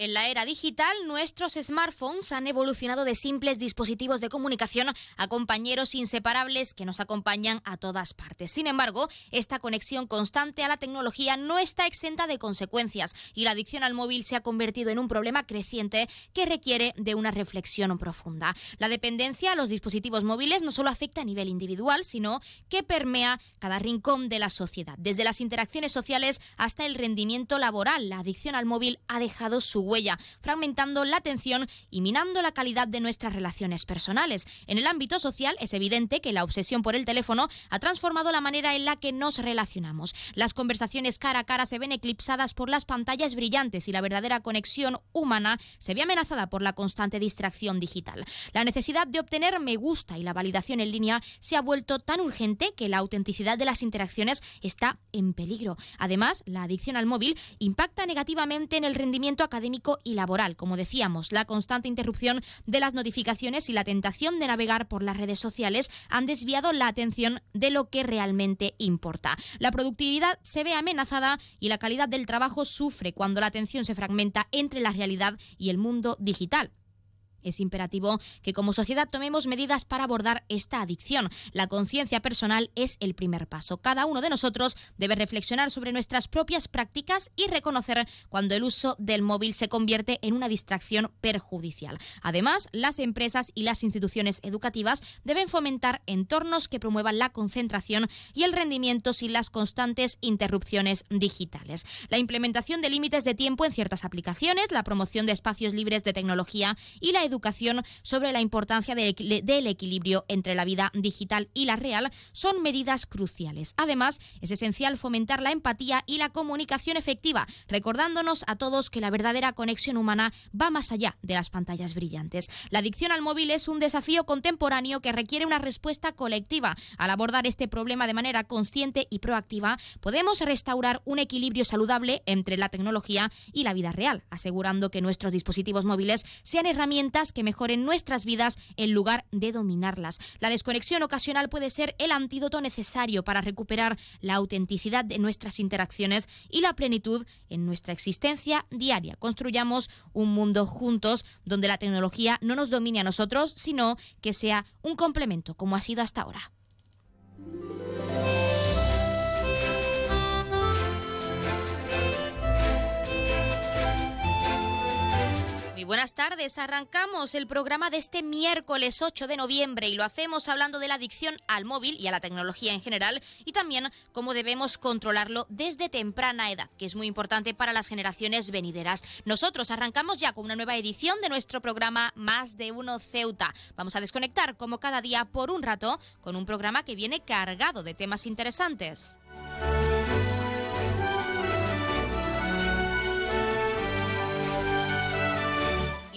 En la era digital, nuestros smartphones han evolucionado de simples dispositivos de comunicación a compañeros inseparables que nos acompañan a todas partes. Sin embargo, esta conexión constante a la tecnología no está exenta de consecuencias y la adicción al móvil se ha convertido en un problema creciente que requiere de una reflexión profunda. La dependencia a los dispositivos móviles no solo afecta a nivel individual, sino que permea cada rincón de la sociedad. Desde las interacciones sociales hasta el rendimiento laboral, la adicción al móvil ha dejado su huella, fragmentando la atención y minando la calidad de nuestras relaciones personales. En el ámbito social es evidente que la obsesión por el teléfono ha transformado la manera en la que nos relacionamos. Las conversaciones cara a cara se ven eclipsadas por las pantallas brillantes y la verdadera conexión humana se ve amenazada por la constante distracción digital. La necesidad de obtener me gusta y la validación en línea se ha vuelto tan urgente que la autenticidad de las interacciones está en peligro. Además, la adicción al móvil impacta negativamente en el rendimiento académico y laboral. Como decíamos, la constante interrupción de las notificaciones y la tentación de navegar por las redes sociales han desviado la atención de lo que realmente importa. La productividad se ve amenazada y la calidad del trabajo sufre cuando la atención se fragmenta entre la realidad y el mundo digital. Es imperativo que como sociedad tomemos medidas para abordar esta adicción. La conciencia personal es el primer paso. Cada uno de nosotros debe reflexionar sobre nuestras propias prácticas y reconocer cuando el uso del móvil se convierte en una distracción perjudicial. Además, las empresas y las instituciones educativas deben fomentar entornos que promuevan la concentración y el rendimiento sin las constantes interrupciones digitales. La implementación de límites de tiempo en ciertas aplicaciones, la promoción de espacios libres de tecnología y la educación sobre la importancia del equilibrio entre la vida digital y la real son medidas cruciales. Además, es esencial fomentar la empatía y la comunicación efectiva, recordándonos a todos que la verdadera conexión humana va más allá de las pantallas brillantes. La adicción al móvil es un desafío contemporáneo que requiere una respuesta colectiva. Al abordar este problema de manera consciente y proactiva, podemos restaurar un equilibrio saludable entre la tecnología y la vida real, asegurando que nuestros dispositivos móviles sean herramientas que mejoren nuestras vidas en lugar de dominarlas. La desconexión ocasional puede ser el antídoto necesario para recuperar la autenticidad de nuestras interacciones y la plenitud en nuestra existencia diaria. Construyamos un mundo juntos donde la tecnología no nos domine a nosotros, sino que sea un complemento como ha sido hasta ahora. Buenas tardes. Arrancamos el programa de este miércoles 8 de noviembre y lo hacemos hablando de la adicción al móvil y a la tecnología en general y también cómo debemos controlarlo desde temprana edad, que es muy importante para las generaciones venideras. Nosotros arrancamos ya con una nueva edición de nuestro programa Más de Uno Ceuta. Vamos a desconectar como cada día por un rato con un programa que viene cargado de temas interesantes.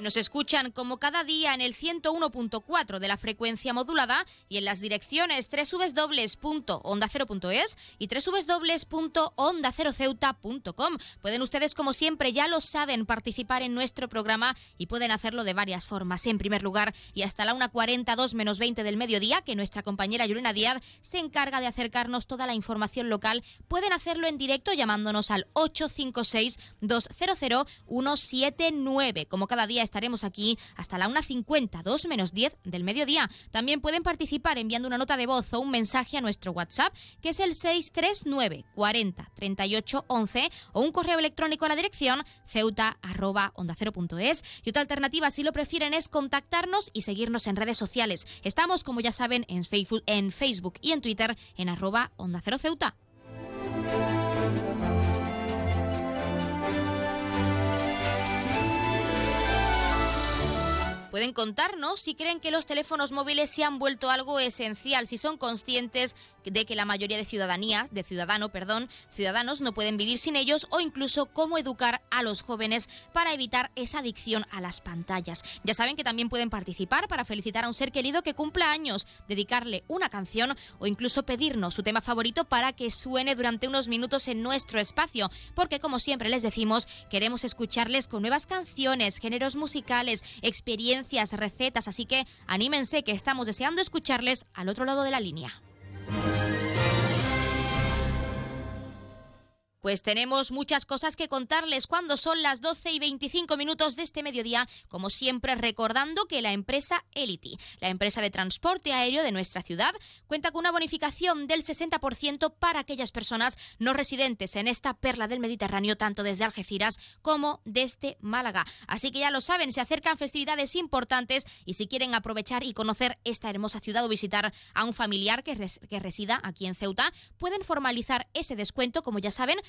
Nos escuchan como cada día en el 101.4 de la frecuencia modulada y en las direcciones www.ondacero.es y www.ondaceroceuta.com. Pueden ustedes, como siempre, ya lo saben, participar en nuestro programa y pueden hacerlo de varias formas. En primer lugar, y hasta la 1.42 menos 20 del mediodía, que nuestra compañera Yurena Díaz se encarga de acercarnos toda la información local, pueden hacerlo en directo llamándonos al 856 200 179. Como cada día estaremos aquí hasta la 1.50, 2 menos 10 del mediodía. También pueden participar enviando una nota de voz o un mensaje a nuestro WhatsApp, que es el 639 40 38 11, o un correo electrónico a la dirección ceuta Y otra alternativa, si lo prefieren, es contactarnos y seguirnos en redes sociales. Estamos, como ya saben, en Facebook, en Facebook y en Twitter en arroba Onda Cero Ceuta. Pueden contarnos si creen que los teléfonos móviles se han vuelto algo esencial, si son conscientes de que la mayoría de ciudadanías, de ciudadano, perdón, ciudadanos no pueden vivir sin ellos o incluso cómo educar a los jóvenes para evitar esa adicción a las pantallas. Ya saben que también pueden participar para felicitar a un ser querido que cumpla años, dedicarle una canción o incluso pedirnos su tema favorito para que suene durante unos minutos en nuestro espacio, porque como siempre les decimos, queremos escucharles con nuevas canciones, géneros musicales, experiencias recetas, así que anímense que estamos deseando escucharles al otro lado de la línea. Pues tenemos muchas cosas que contarles cuando son las 12 y 25 minutos de este mediodía, como siempre recordando que la empresa Elity, la empresa de transporte aéreo de nuestra ciudad, cuenta con una bonificación del 60% para aquellas personas no residentes en esta perla del Mediterráneo, tanto desde Algeciras como desde Málaga. Así que ya lo saben, se acercan festividades importantes y si quieren aprovechar y conocer esta hermosa ciudad o visitar a un familiar que, que resida aquí en Ceuta, pueden formalizar ese descuento, como ya saben,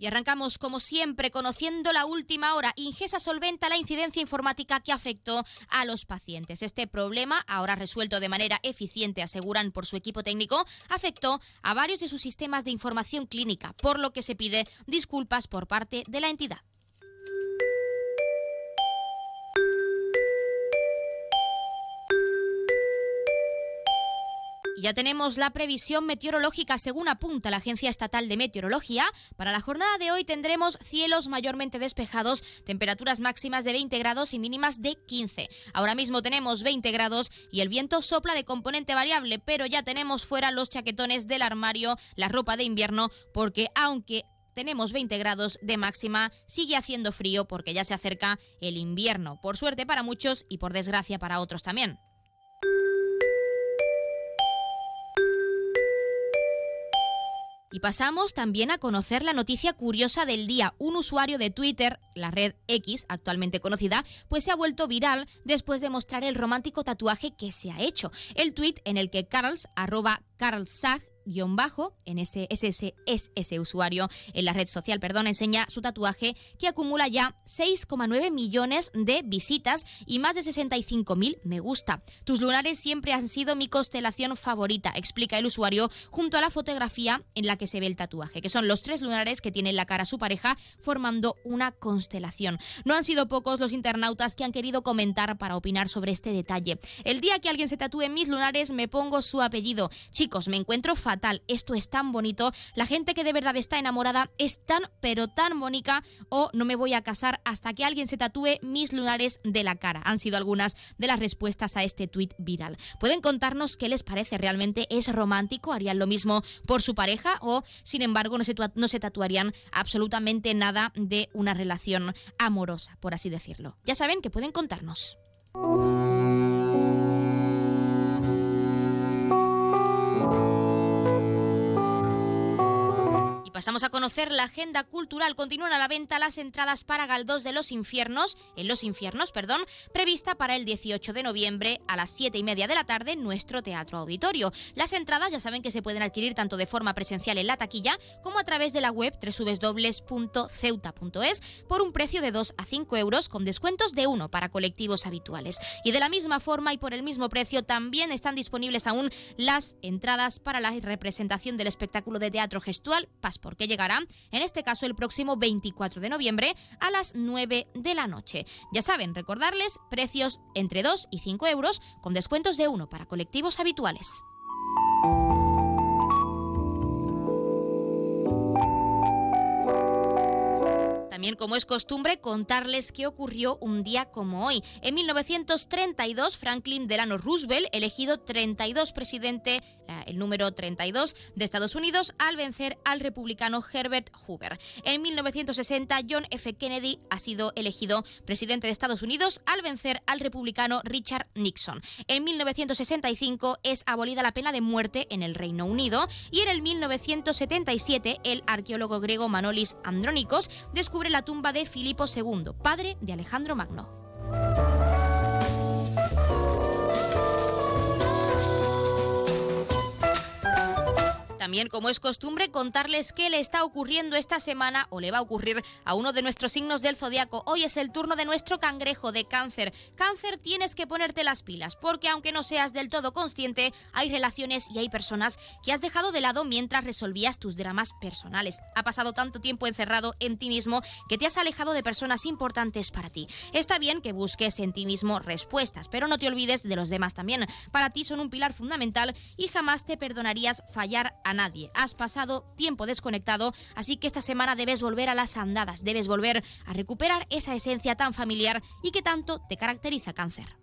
Y arrancamos, como siempre, conociendo la última hora. Ingesa solventa la incidencia informática que afectó a los pacientes. Este problema, ahora resuelto de manera eficiente, aseguran por su equipo técnico, afectó a varios de sus sistemas de información clínica, por lo que se pide disculpas por parte de la entidad. Ya tenemos la previsión meteorológica según apunta la Agencia Estatal de Meteorología. Para la jornada de hoy tendremos cielos mayormente despejados, temperaturas máximas de 20 grados y mínimas de 15. Ahora mismo tenemos 20 grados y el viento sopla de componente variable, pero ya tenemos fuera los chaquetones del armario, la ropa de invierno, porque aunque tenemos 20 grados de máxima, sigue haciendo frío porque ya se acerca el invierno, por suerte para muchos y por desgracia para otros también. Y pasamos también a conocer la noticia curiosa del día. Un usuario de Twitter, la red X, actualmente conocida, pues se ha vuelto viral después de mostrar el romántico tatuaje que se ha hecho. El tweet en el que Carls, arroba Carlsag, guion bajo, en ese, ese, es ese usuario en la red social, perdón, enseña su tatuaje que acumula ya 6,9 millones de visitas y más de 65.000 me gusta. Tus lunares siempre han sido mi constelación favorita, explica el usuario junto a la fotografía en la que se ve el tatuaje, que son los tres lunares que tiene en la cara su pareja formando una constelación. No han sido pocos los internautas que han querido comentar para opinar sobre este detalle. El día que alguien se tatúe mis lunares me pongo su apellido. Chicos, me encuentro esto es tan bonito, la gente que de verdad está enamorada es tan pero tan bonita o no me voy a casar hasta que alguien se tatúe mis lunares de la cara. Han sido algunas de las respuestas a este tuit viral. ¿Pueden contarnos qué les parece? ¿Realmente es romántico? ¿Harían lo mismo por su pareja o sin embargo no se, no se tatuarían absolutamente nada de una relación amorosa, por así decirlo? Ya saben que pueden contarnos. Pasamos a conocer la agenda cultural. Continúan a la venta las entradas para Galdós de los Infiernos, en los Infiernos, perdón, prevista para el 18 de noviembre a las 7 y media de la tarde en nuestro Teatro Auditorio. Las entradas ya saben que se pueden adquirir tanto de forma presencial en la taquilla como a través de la web www.ceuta.es por un precio de 2 a 5 euros con descuentos de 1 para colectivos habituales. Y de la misma forma y por el mismo precio también están disponibles aún las entradas para la representación del espectáculo de teatro gestual Passport porque llegará, en este caso el próximo 24 de noviembre a las 9 de la noche. Ya saben, recordarles precios entre 2 y 5 euros con descuentos de 1 para colectivos habituales. También, como es costumbre, contarles qué ocurrió un día como hoy. En 1932, Franklin Delano Roosevelt, elegido 32 presidente, el número 32 de Estados Unidos, al vencer al republicano Herbert Hoover. En 1960, John F. Kennedy ha sido elegido presidente de Estados Unidos al vencer al republicano Richard Nixon. En 1965 es abolida la pena de muerte en el Reino Unido y en el 1977 el arqueólogo griego Manolis Andrónicos descubre la tumba de Filipo II, padre de Alejandro Magno. También, como es costumbre, contarles qué le está ocurriendo esta semana o le va a ocurrir a uno de nuestros signos del zodiaco. Hoy es el turno de nuestro cangrejo de cáncer. Cáncer, tienes que ponerte las pilas, porque aunque no seas del todo consciente, hay relaciones y hay personas que has dejado de lado mientras resolvías tus dramas personales. Ha pasado tanto tiempo encerrado en ti mismo que te has alejado de personas importantes para ti. Está bien que busques en ti mismo respuestas, pero no te olvides de los demás también. Para ti son un pilar fundamental y jamás te perdonarías fallar a a nadie. Has pasado tiempo desconectado, así que esta semana debes volver a las andadas, debes volver a recuperar esa esencia tan familiar y que tanto te caracteriza cáncer.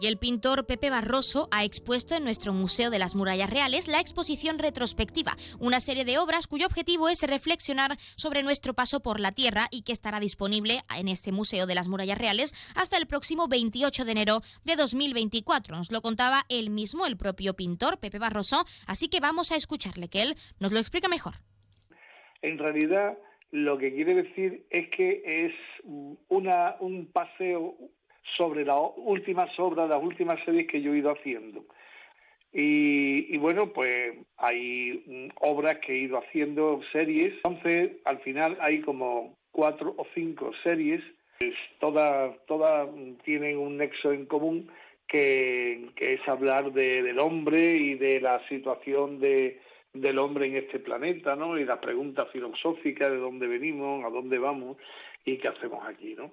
Y el pintor Pepe Barroso ha expuesto en nuestro Museo de las Murallas Reales la exposición retrospectiva, una serie de obras cuyo objetivo es reflexionar sobre nuestro paso por la Tierra y que estará disponible en este Museo de las Murallas Reales hasta el próximo 28 de enero de 2024. Nos lo contaba él mismo, el propio pintor Pepe Barroso, así que vamos a escucharle, que él nos lo explica mejor. En realidad, lo que quiere decir es que es una, un paseo sobre las últimas obras, las últimas series que yo he ido haciendo. Y, bueno, pues hay mm, obras que he ido haciendo, series. Entonces, al final hay como cuatro o cinco series. Todas, todas tienen un nexo en común que, es hablar del hombre y de la situación de, del hombre en este planeta, ¿no? Y la pregunta filosófica de dónde venimos, a dónde vamos y qué hacemos aquí, ¿no?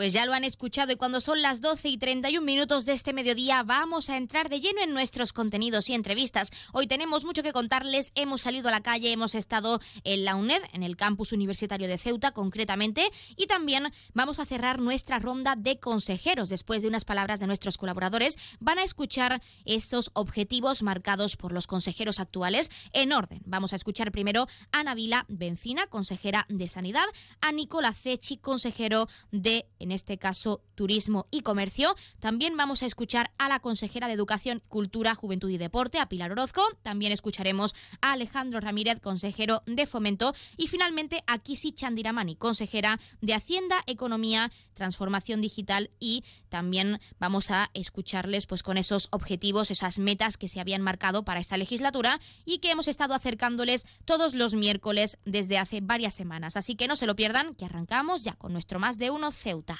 Pues ya lo han escuchado y cuando son las 12 y 31 minutos de este mediodía vamos a entrar de lleno en nuestros contenidos y entrevistas. Hoy tenemos mucho que contarles, hemos salido a la calle, hemos estado en la UNED, en el campus universitario de Ceuta concretamente, y también vamos a cerrar nuestra ronda de consejeros. Después de unas palabras de nuestros colaboradores, van a escuchar esos objetivos marcados por los consejeros actuales en orden. Vamos a escuchar primero a Navila Bencina, consejera de Sanidad, a Nicola Cechi, consejero de en este caso Turismo y Comercio. También vamos a escuchar a la consejera de Educación, Cultura, Juventud y Deporte, a Pilar Orozco. También escucharemos a Alejandro Ramírez, consejero de Fomento. Y finalmente a Kisi Chandiramani, consejera de Hacienda, Economía, Transformación Digital y también vamos a escucharles pues con esos objetivos, esas metas que se habían marcado para esta legislatura y que hemos estado acercándoles todos los miércoles desde hace varias semanas. Así que no se lo pierdan, que arrancamos ya con nuestro más de uno Ceuta.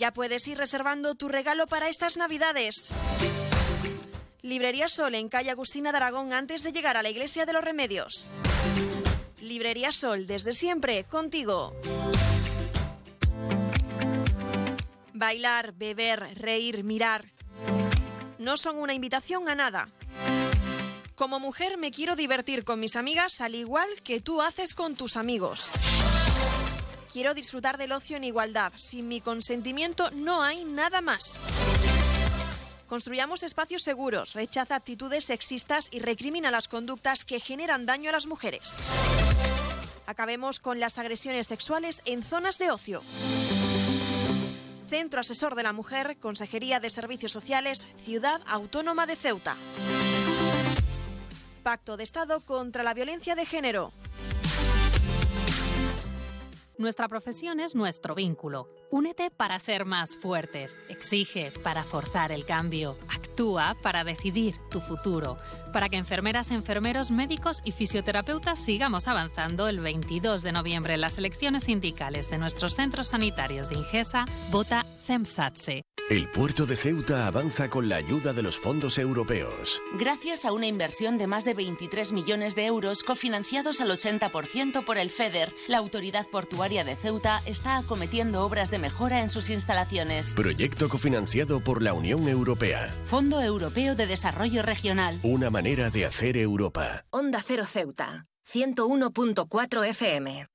Ya puedes ir reservando tu regalo para estas Navidades. Librería Sol en calle Agustina de Aragón antes de llegar a la Iglesia de los Remedios. Librería Sol, desde siempre, contigo. Bailar, beber, reír, mirar. No son una invitación a nada. Como mujer me quiero divertir con mis amigas al igual que tú haces con tus amigos. Quiero disfrutar del ocio en igualdad. Sin mi consentimiento no hay nada más. Construyamos espacios seguros, rechaza actitudes sexistas y recrimina las conductas que generan daño a las mujeres. Acabemos con las agresiones sexuales en zonas de ocio. Centro Asesor de la Mujer, Consejería de Servicios Sociales, Ciudad Autónoma de Ceuta. Pacto de Estado contra la Violencia de Género. Nuestra profesión es nuestro vínculo. Únete para ser más fuertes. Exige para forzar el cambio. Actúa para decidir tu futuro. Para que enfermeras, enfermeros, médicos y fisioterapeutas sigamos avanzando el 22 de noviembre en las elecciones sindicales de nuestros centros sanitarios de Ingesa, vota CEMSATSE. El puerto de Ceuta avanza con la ayuda de los fondos europeos. Gracias a una inversión de más de 23 millones de euros cofinanciados al 80% por el FEDER, la Autoridad Portuaria de Ceuta está acometiendo obras de mejora en sus instalaciones. Proyecto cofinanciado por la Unión Europea. Fondo Europeo de Desarrollo Regional. Una manera de hacer Europa. Onda Cero Ceuta, 101.4 FM.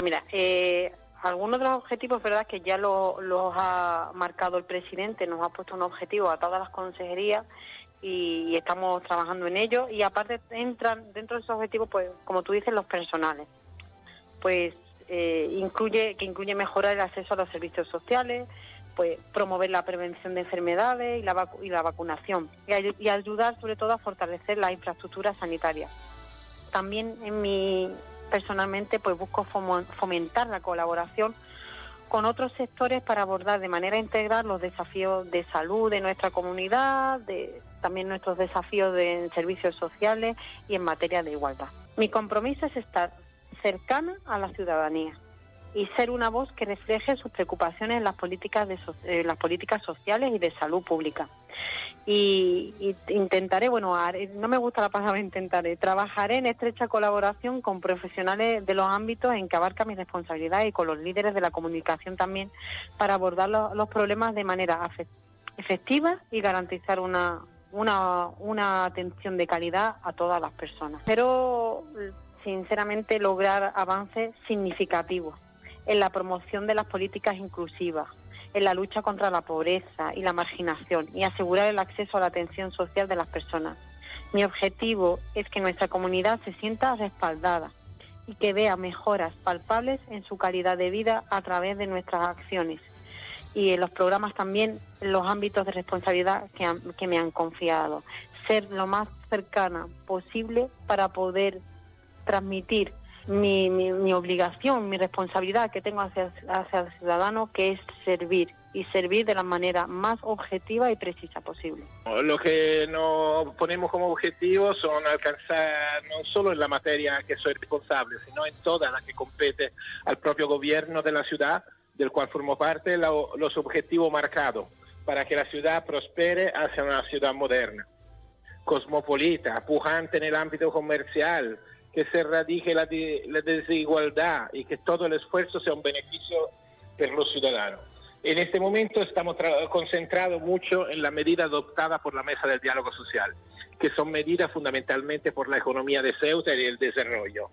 Mira, eh, algunos de los objetivos, verdad, que ya los ha marcado el presidente, nos ha puesto un objetivo a todas las consejerías y, estamos trabajando en ello. Y aparte entran dentro de esos objetivos, pues, como tú dices, los personales. Pues eh, incluye que incluye mejorar el acceso a los servicios sociales, pues promover la prevención de enfermedades y la, y la vacunación y, y ayudar sobre todo a fortalecer la infraestructura sanitaria. También en mi personalmente pues busco fomentar la colaboración con otros sectores para abordar de manera integral los desafíos de salud de nuestra comunidad, de, también nuestros desafíos de servicios sociales y en materia de igualdad. Mi compromiso es estar cercana a la ciudadanía y ser una voz que refleje sus preocupaciones en las políticas de las políticas sociales y de salud pública. Y, intentaré, bueno, no me gusta la palabra intentaré, trabajaré en estrecha colaboración con profesionales de los ámbitos en que abarca mi responsabilidad y con los líderes de la comunicación también para abordar los, problemas de manera efectiva y garantizar una, una, una atención de calidad a todas las personas. Pero sinceramente lograr avances significativos en la promoción de las políticas inclusivas, en la lucha contra la pobreza y la marginación y asegurar el acceso a la atención social de las personas. Mi objetivo es que nuestra comunidad se sienta respaldada y que vea mejoras palpables en su calidad de vida a través de nuestras acciones y en los programas también los ámbitos de responsabilidad que, que me han confiado. Ser lo más cercana posible para poder transmitir mi, mi, obligación, mi responsabilidad que tengo hacia, hacia el ciudadano, que es servir y servir de la manera más objetiva y precisa posible. Lo que nos ponemos como objetivo son alcanzar no solo en la materia que soy responsable, sino en toda la que compete al propio gobierno de la ciudad, del cual formo parte, los objetivos marcados para que la ciudad prospere hacia una ciudad moderna, cosmopolita, pujante en el ámbito comercial, que se radique la, desigualdad y que todo el esfuerzo sea un beneficio para los ciudadanos. En este momento estamos concentrados mucho en la medida adoptada por la Mesa del Diálogo Social, que son medidas fundamentalmente por la economía de Ceuta y el desarrollo.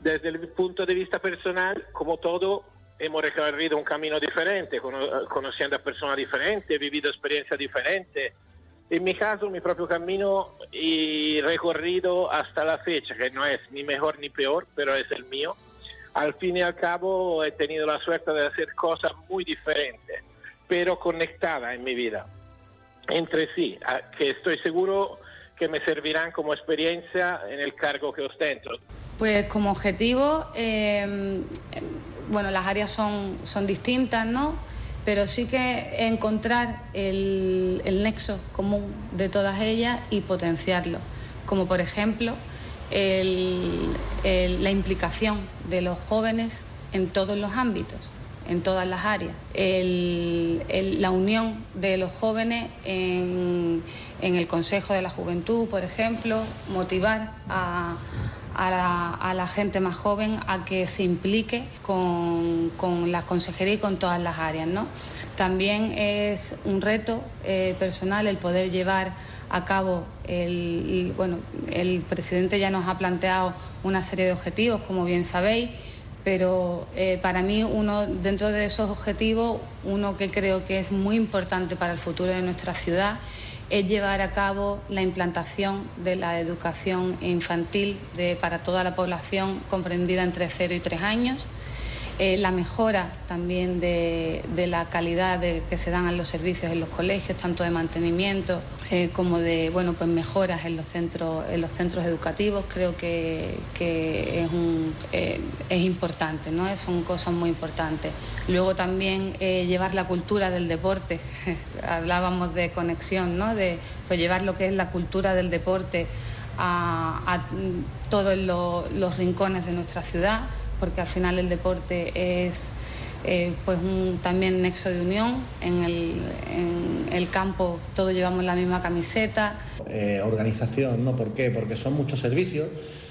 Desde el punto de vista personal, como todo, hemos recorrido un camino diferente, conociendo a personas diferentes, vivido experiencias diferentes, en mi caso, mi propio camino y recorrido hasta la fecha, que no es ni mejor ni peor, pero es el mío. Al fin y al cabo he tenido la suerte de hacer cosas muy diferentes, pero conectadas en mi vida, entre sí, que estoy seguro que me servirán como experiencia en el cargo que ostento. Pues como objetivo, em, bueno, las áreas son, son distintas, ¿no? pero sí que encontrar el, nexo común de todas ellas y potenciarlo, como por ejemplo la implicación de los jóvenes en todos los ámbitos en todas las áreas. la unión de los jóvenes en, el Consejo de la Juventud, por ejemplo, motivar a, la, gente más joven a que se implique con, la consejería y con todas las áreas. ¿no? También es un reto eh, personal el poder llevar a cabo el, bueno, el presidente ya nos ha planteado una serie de objetivos, como bien sabéis, pero eh, para mí uno dentro de esos objetivos, uno que creo que es muy importante para el futuro de nuestra ciudad es llevar a cabo la implantación de la educación infantil para toda la población comprendida entre 0 y 3 años eh, la mejora también de, la calidad de, que se dan en los servicios en los colegios, tanto de mantenimiento eh, como de bueno, pues mejoras en los centros, en los centros educativos, creo que, es, un, eh, es importante, ¿no? son cosas muy importantes. Luego también llevar la cultura del deporte, hablábamos de conexión, ¿no? de pues llevar lo que es la cultura del deporte a, todos los rincones de nuestra ciudad porque al final el deporte es eh, pues un también nexo de unión. En el, campo todos llevamos la misma camiseta. Eh, organización, ¿no? ¿Por qué? Porque son muchos servicios,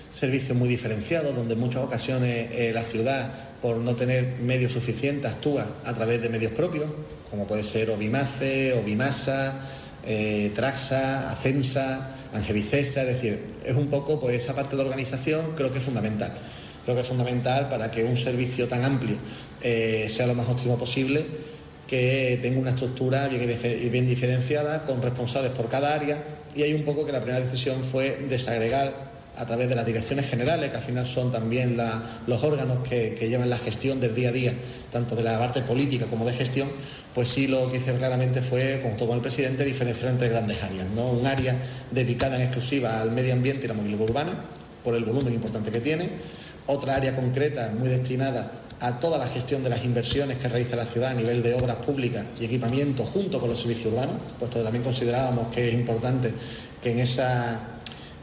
servicios muy diferenciados, donde en muchas ocasiones eh, la ciudad, por no tener medios suficientes, actúa a través de medios propios, como puede ser Obimace, Obimasa, Traxa, Acensa, Angelicesa, es decir, es un poco, pues esa parte de organización creo que es fundamental creo que es fundamental para que un servicio tan amplio eh, sea lo más óptimo posible, que tenga una estructura bien, diferenciada, con responsables por cada área, y hay un poco que la primera decisión fue desagregar a través de las direcciones generales, que al final son también los órganos que, llevan la gestión del día a día, tanto de la parte política como de gestión, pues sí lo que hice claramente fue, como con el presidente, diferenciar entre grandes áreas. ¿no? Un área dedicada en exclusiva al medio ambiente y la movilidad urbana, por el volumen importante que tiene. Otra área concreta muy destinada a toda la gestión de las inversiones que realiza la ciudad a nivel de obras públicas y equipamiento junto con los servicios urbanos, puesto que también considerábamos que es importante que en esa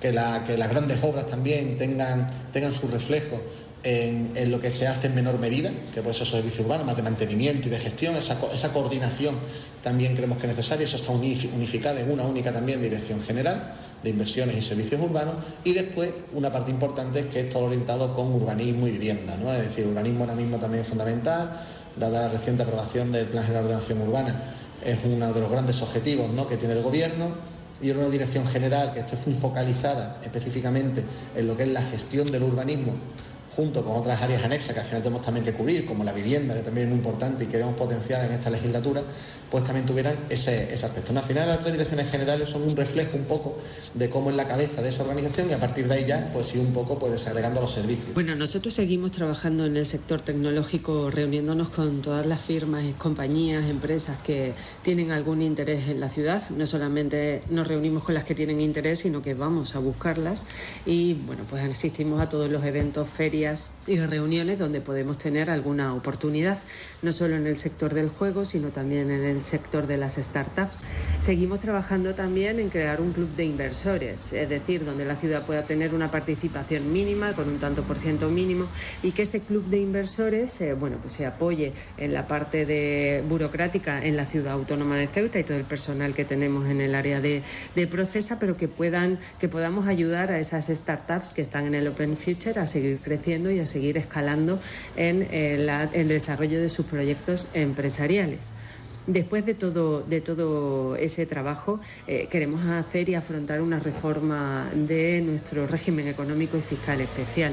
que, las grandes obras también tengan, tengan su reflejo en, lo que se hace en menor medida, que puede ser servicio urbano, más de mantenimiento y de gestión, esa, coordinación también creemos que es necesaria, eso está unificado en una única también dirección general de inversiones y servicios urbanos y después una parte importante es que es todo orientado con urbanismo y vivienda, ¿no? es decir, urbanismo ahora mismo también es fundamental, dada la reciente aprobación del Plan General de Ordenación Urbana, es uno de los grandes objetivos ¿no? que tiene el Gobierno y una dirección general que esté focalizada específicamente en lo que es la gestión del urbanismo junto con otras áreas anexas que al final tenemos también que cubrir, como la vivienda, que también es muy importante y queremos potenciar en esta legislatura, pues también tuvieran ese, ese aspecto. Al final las tres direcciones generales son un reflejo un poco de cómo es la cabeza de esa organización y a partir de ahí ya, pues sí, un poco pues desagregando los servicios. Bueno, nosotros seguimos trabajando en el sector tecnológico, reuniéndonos con todas las firmas, compañías, empresas que tienen algún interés en la ciudad. No solamente nos reunimos con las que tienen interés, sino que vamos a buscarlas y, bueno, pues asistimos a todos los eventos, ferias, y reuniones donde podemos tener alguna oportunidad, no solo en el sector del juego, sino también en el sector de las startups. Seguimos trabajando también en crear un club de inversores, es decir, donde la ciudad pueda tener una participación mínima, con un tanto por ciento mínimo, y que ese club de inversores eh, bueno, pues se apoye en la parte de burocrática en la ciudad autónoma de Ceuta y todo el personal que tenemos en el área de, de Procesa, pero que, puedan, que podamos ayudar a esas startups que están en el Open Future a seguir creciendo y a seguir escalando en, eh, el desarrollo de sus proyectos empresariales. Después de todo, de todo ese trabajo, eh, queremos hacer y afrontar una reforma de nuestro régimen económico y fiscal especial.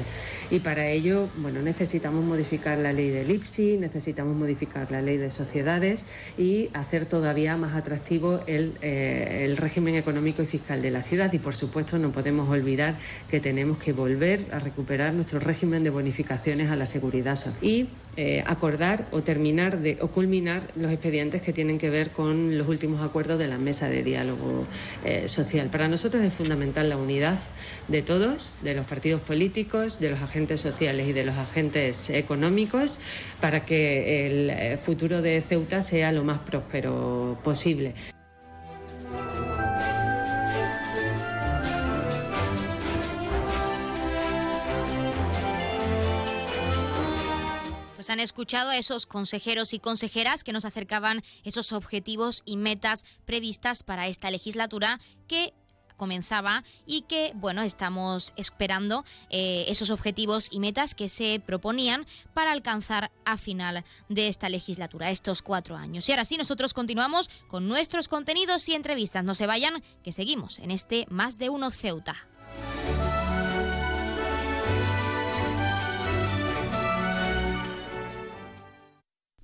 Y para ello, bueno, necesitamos modificar la ley del IPSI, necesitamos modificar la ley de sociedades y hacer todavía más atractivo el, eh, el régimen económico y fiscal de la ciudad. Y por supuesto, no podemos olvidar que tenemos que volver a recuperar nuestro régimen de bonificaciones a la seguridad social y eh, acordar o terminar de, o culminar los expedientes que tienen que ver con los últimos acuerdos de la mesa de diálogo eh, social. Para nosotros es fundamental la unidad de todos, de los partidos políticos, de los agentes sociales y de los agentes económicos, para que el eh, futuro de Ceuta sea lo más próspero posible. Pues han escuchado a esos consejeros y consejeras que nos acercaban esos objetivos y metas previstas para esta legislatura que comenzaba y que, bueno, estamos esperando eh, esos objetivos y metas que se proponían para alcanzar a final de esta legislatura, estos cuatro años. Y ahora sí, nosotros continuamos con nuestros contenidos y entrevistas. No se vayan, que seguimos en este Más de Uno Ceuta.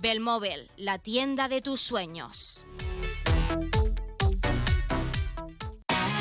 Belmóvil, la tienda de tus sueños.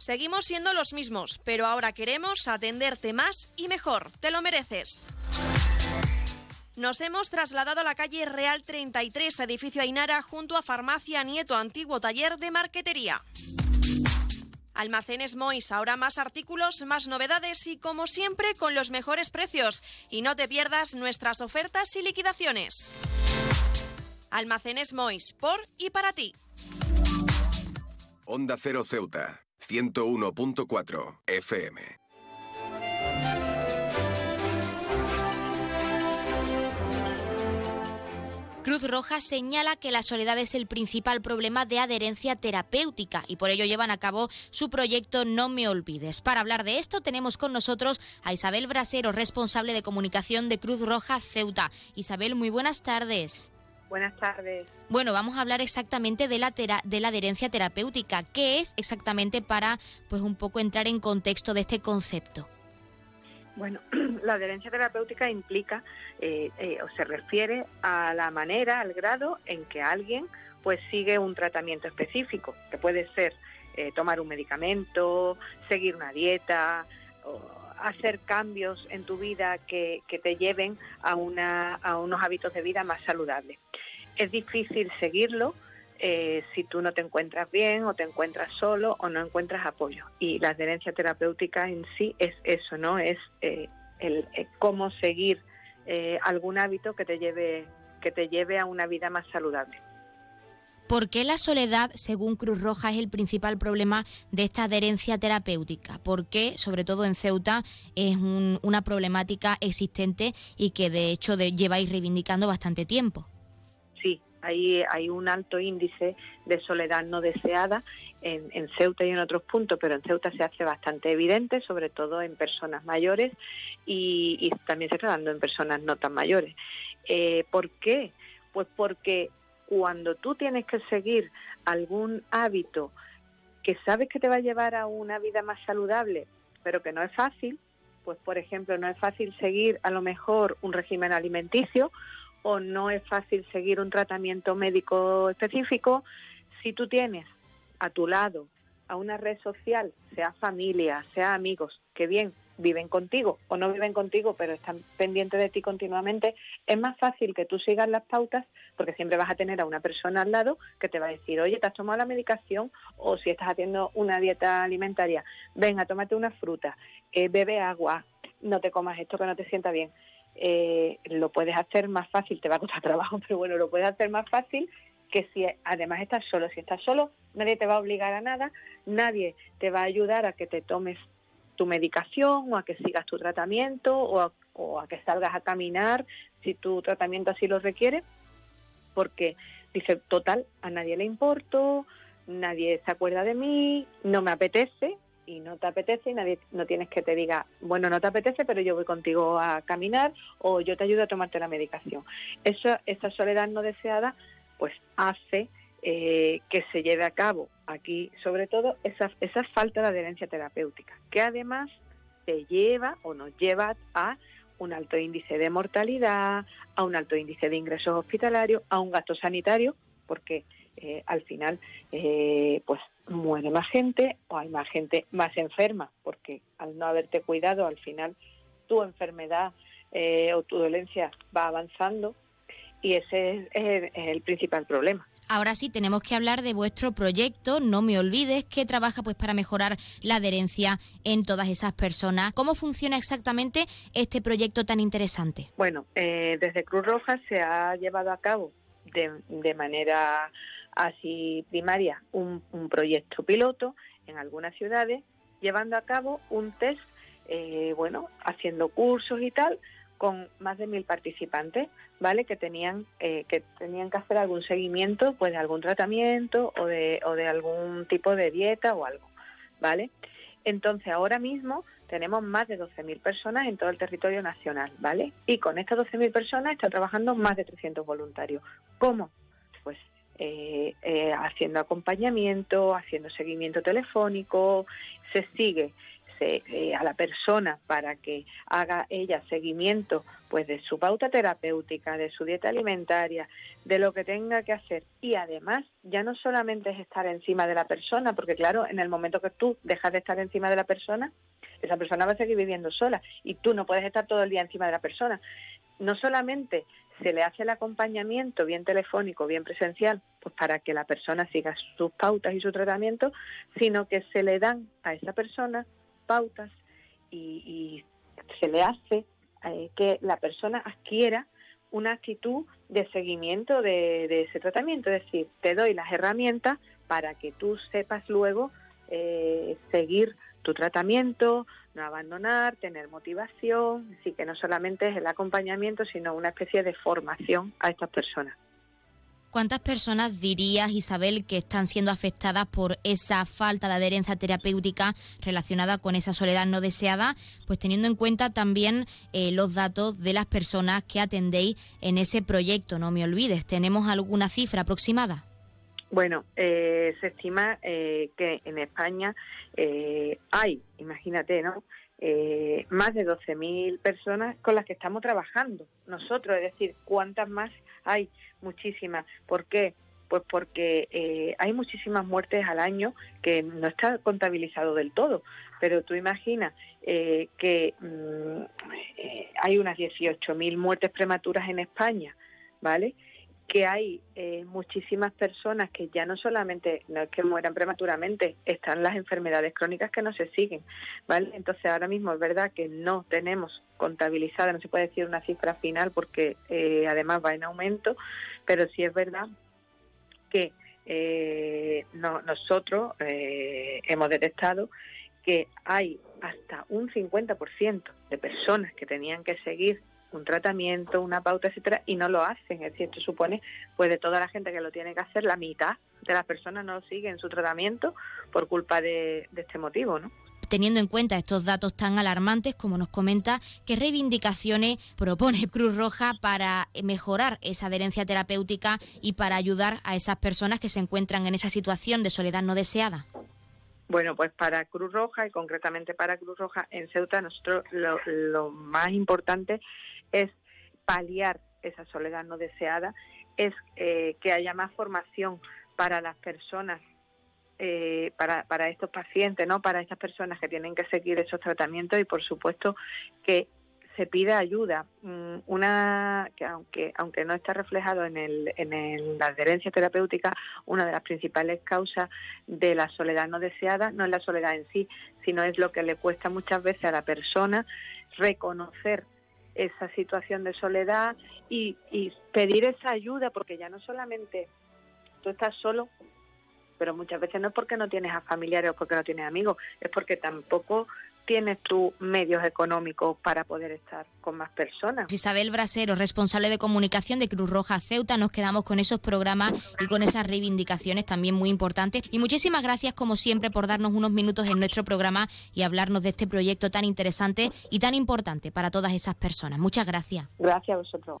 Seguimos siendo los mismos, pero ahora queremos atenderte más y mejor. Te lo mereces. Nos hemos trasladado a la calle Real 33, edificio Ainara, junto a Farmacia Nieto, antiguo taller de marquetería. Almacenes Mois, ahora más artículos, más novedades y como siempre con los mejores precios. Y no te pierdas nuestras ofertas y liquidaciones. Almacenes Mois, por y para ti. Onda Cero Ceuta, 101.4 FM. Cruz Roja señala que la soledad es el principal problema de adherencia terapéutica y por ello llevan a cabo su proyecto No Me Olvides. Para hablar de esto tenemos con nosotros a Isabel Brasero, responsable de comunicación de Cruz Roja Ceuta. Isabel, muy buenas tardes. Buenas tardes. Bueno, vamos a hablar exactamente de la, de la adherencia terapéutica. ¿Qué es exactamente para pues un poco entrar en contexto de este concepto? Bueno, la adherencia terapéutica implica eh, eh, o se refiere a la manera, al grado en que alguien pues sigue un tratamiento específico, que puede ser eh, tomar un medicamento, seguir una dieta, o hacer cambios en tu vida que, te lleven a, una, a unos hábitos de vida más saludables. Es difícil seguirlo eh, si tú no te encuentras bien o te encuentras solo o no encuentras apoyo. Y la adherencia terapéutica en sí es eso, ¿no? Es eh, el, eh, cómo seguir algún hábito que te lleve que te lleve a una vida más saludable. ¿Por qué la soledad, según Cruz Roja, es el principal problema de esta adherencia terapéutica? ¿Por qué, sobre todo en Ceuta, es una problemática existente y que de hecho lleváis reivindicando bastante tiempo? Sí, hay, hay un alto índice de soledad no deseada en, Ceuta y en otros puntos, pero en Ceuta se hace bastante evidente, sobre todo en personas mayores y, también se está dando en personas no tan mayores. Eh, ¿Por qué? Pues porque cuando tú tienes que seguir algún hábito que sabes que te va a llevar a una vida más saludable, pero que no es fácil, pues por ejemplo no es fácil seguir a lo mejor un régimen alimenticio o no es fácil seguir un tratamiento médico específico, si tú tienes a tu lado a una red social, sea familia, sea amigos, que bien viven contigo o no viven contigo, pero están pendientes de ti continuamente, es más fácil que tú sigas las pautas porque siempre vas a tener a una persona al lado que te va a decir, oye, ¿te has tomado la medicación? O si estás haciendo una dieta alimentaria, venga, tómate una fruta, eh, bebe agua, no te comas esto que no te sienta bien. Eh, lo puedes hacer más fácil, te va a costar trabajo, pero bueno, lo puedes hacer más fácil que si además estás solo. Si estás solo, nadie te va a obligar a nada, nadie te va a ayudar a que te tomes tu medicación o a que sigas tu tratamiento o a, o a que salgas a caminar si tu tratamiento así lo requiere, porque dice, total, a nadie le importo, nadie se acuerda de mí, no me apetece, y no te apetece y nadie no tienes que te diga, bueno, no te apetece, pero yo voy contigo a caminar o yo te ayudo a tomarte la medicación. Eso, esa soledad no deseada, pues hace eh, que se lleve a cabo aquí, sobre todo, esa, esa falta de adherencia terapéutica, que además te lleva o nos lleva a un alto índice de mortalidad, a un alto índice de ingresos hospitalarios, a un gasto sanitario, porque eh, al final eh, pues muere más gente o hay más gente más enferma, porque al no haberte cuidado al final tu enfermedad eh, o tu dolencia va avanzando y ese es, el principal problema. Ahora sí, tenemos que hablar de vuestro proyecto, no me olvides, que trabaja pues para mejorar la adherencia en todas esas personas. ¿Cómo funciona exactamente este proyecto tan interesante? Bueno, desde Cruz Roja se ha llevado a cabo de, de manera así primaria un, proyecto piloto en algunas ciudades, llevando a cabo un test, eh, bueno, haciendo cursos y tal, con más de mil participantes, ¿vale? Que tenían, eh, que tenían que hacer algún seguimiento, pues de algún tratamiento o de, o de algún tipo de dieta o algo, ¿vale? Entonces, ahora mismo tenemos más de 12.000 personas en todo el territorio nacional, ¿vale? Y con estas 12.000 personas está trabajando más de 300 voluntarios. ¿Cómo? Pues eh, eh, haciendo acompañamiento, haciendo seguimiento telefónico, se sigue eh, a la persona para que haga ella seguimiento pues de su pauta terapéutica, de su dieta alimentaria, de lo que tenga que hacer y además ya no solamente es estar encima de la persona, porque claro, en el momento que tú dejas de estar encima de la persona, esa persona va a seguir viviendo sola y tú no puedes estar todo el día encima de la persona. No solamente se le hace el acompañamiento bien telefónico, bien presencial, pues para que la persona siga sus pautas y su tratamiento, sino que se le dan a esa persona pautas y, se le hace eh, que la persona adquiera una actitud de seguimiento de, ese tratamiento, es decir, te doy las herramientas para que tú sepas luego eh, seguir tu tratamiento, no abandonar, tener motivación, así que no solamente es el acompañamiento, sino una especie de formación a estas personas. ¿Cuántas personas dirías, Isabel, que están siendo afectadas por esa falta de adherencia terapéutica relacionada con esa soledad no deseada? Pues teniendo en cuenta también eh, los datos de las personas que atendéis en ese proyecto, no me olvides. ¿Tenemos alguna cifra aproximada? Bueno, eh, se estima eh, que en España hay, imagínate, ¿no? Más de 12.000 personas con las que estamos trabajando nosotros, es decir, cuántas más hay muchísimas. ¿Por qué? Pues porque eh, hay muchísimas muertes al año que no está contabilizado del todo. Pero tú imaginas eh, que mm, eh, hay unas 18.000 muertes prematuras en España, ¿vale? Que hay muchísimas personas que ya no solamente no es que mueran prematuramente, están las enfermedades crónicas que no se siguen, ¿vale? Entonces ahora mismo es verdad que no tenemos contabilizada, no se puede decir una cifra final porque además va en aumento, pero sí es verdad que eh, nosotros eh, hemos detectado que hay hasta un 50% de personas que tenían que seguir un tratamiento, una pauta, etcétera, y no lo hacen. Es decir, esto supone, pues de toda la gente que lo tiene que hacer, la mitad de las personas no siguen su tratamiento por culpa de, de este motivo, ¿no? Teniendo en cuenta estos datos tan alarmantes, como nos comenta, ¿qué reivindicaciones propone Cruz Roja para mejorar esa adherencia terapéutica y para ayudar a esas personas que se encuentran en esa situación de soledad no deseada? Bueno, pues para Cruz Roja y concretamente para Cruz Roja en Ceuta, nosotros lo, más importante es paliar esa soledad no deseada, es eh, que haya más formación para las personas eh, para, para estos pacientes, ¿no? para estas personas que tienen que seguir esos tratamientos y por supuesto que se pida ayuda. Mm, una que aunque aunque no está reflejado en, el, en la adherencia terapéutica, una de las principales causas de la soledad no deseada no es la soledad en sí, sino es lo que le cuesta muchas veces a la persona reconocer esa situación de soledad y, y pedir esa ayuda, porque ya no solamente tú estás solo, pero muchas veces no es porque no tienes a familiares o porque no tienes amigos, es porque tampoco tienes tus medios económicos para poder estar con más personas. Isabel Brasero, responsable de comunicación de Cruz Roja Ceuta, nos quedamos con esos programas y con esas reivindicaciones también muy importantes. Y muchísimas gracias, como siempre, por darnos unos minutos en nuestro programa y hablarnos de este proyecto tan interesante y tan importante para todas esas personas. Muchas gracias. Gracias a vosotros.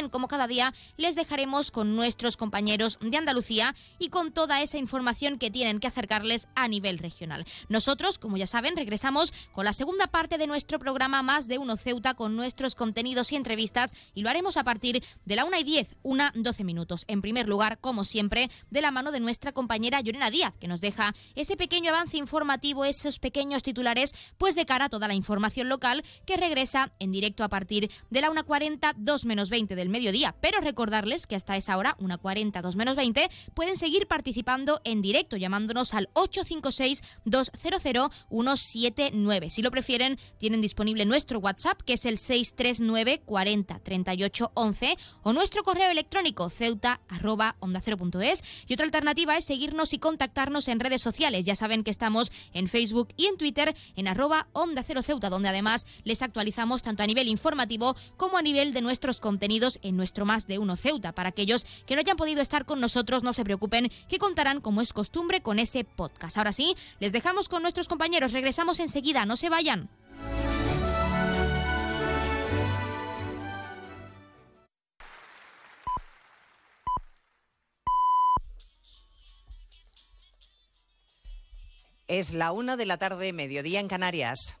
como cada día, les dejaremos con nuestros compañeros de Andalucía y con toda esa información que tienen que acercarles a nivel regional. Nosotros, como ya saben, regresamos con la segunda parte de nuestro programa Más de Uno Ceuta con nuestros contenidos y entrevistas y lo haremos a partir de la 1 y 10, una 12 minutos. En primer lugar, como siempre, de la mano de nuestra compañera Llorena Díaz, que nos deja ese pequeño avance informativo, esos pequeños titulares, pues de cara a toda la información local que regresa en directo a partir de la 1.40, 2 menos 20 del mediodía, pero recordarles que hasta esa hora, 1.40, 2 menos 20, pueden seguir participando en directo llamándonos al 856-200-179. Si lo prefieren, tienen disponible nuestro WhatsApp, que es el 639 40 38 11, o nuestro correo electrónico ceuta arroba onda Y otra alternativa es seguirnos y contactarnos en redes sociales. Ya saben que estamos en Facebook y en Twitter en arroba onda cero ceuta, donde además les actualizamos tanto a nivel informativo como a nivel de nuestros contenidos en nuestro más de uno ceuta. Para aquellos que no hayan podido estar con nosotros, no se preocupen, que contarán, como es costumbre, con ese podcast. Ahora sí, les dejamos con nuestros compañeros. Regresamos enseguida, no se vayan. Es la una de la tarde, mediodía en Canarias.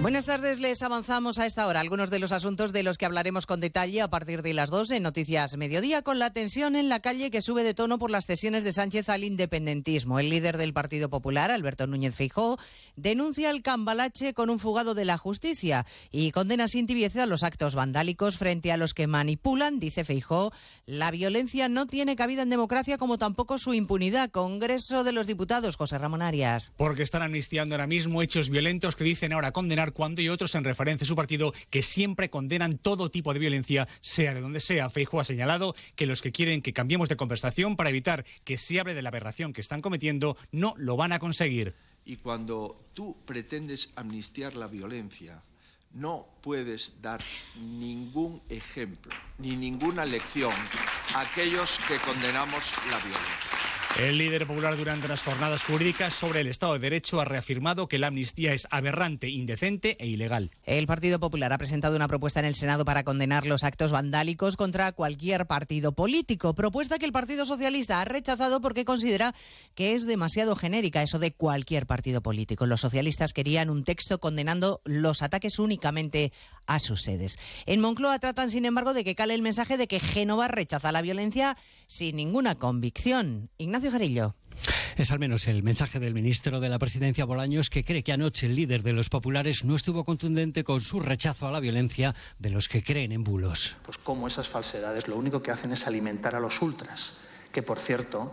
Buenas tardes, les avanzamos a esta hora algunos de los asuntos de los que hablaremos con detalle a partir de las 2 en Noticias Mediodía, con la tensión en la calle que sube de tono por las cesiones de Sánchez al independentismo. El líder del Partido Popular, Alberto Núñez Feijó, denuncia el cambalache con un fugado de la justicia y condena sin tibieza los actos vandálicos frente a los que manipulan, dice Feijó, la violencia no tiene cabida en democracia como tampoco su impunidad. Congreso de los Diputados, José Ramón Arias. Porque están amnistiando ahora mismo hechos violentos que dicen ahora condenar cuando y otros en referencia a su partido que siempre condenan todo tipo de violencia, sea de donde sea. Feijo ha señalado que los que quieren que cambiemos de conversación para evitar que se hable de la aberración que están cometiendo no lo van a conseguir. Y cuando tú pretendes amnistiar la violencia, no puedes dar ningún ejemplo ni ninguna lección a aquellos que condenamos la violencia. El líder popular durante las jornadas jurídicas sobre el Estado de Derecho ha reafirmado que la amnistía es aberrante, indecente e ilegal. El Partido Popular ha presentado una propuesta en el Senado para condenar los actos vandálicos contra cualquier partido político, propuesta que el Partido Socialista ha rechazado porque considera que es demasiado genérica eso de cualquier partido político. Los socialistas querían un texto condenando los ataques únicamente a sus sedes. En Moncloa tratan, sin embargo, de que cale el mensaje de que Génova rechaza la violencia sin ninguna convicción. Ignacio Jarillo. Es al menos el mensaje del ministro de la Presidencia Bolaños que cree que anoche el líder de los populares no estuvo contundente con su rechazo a la violencia de los que creen en bulos. Pues como esas falsedades lo único que hacen es alimentar a los ultras, que por cierto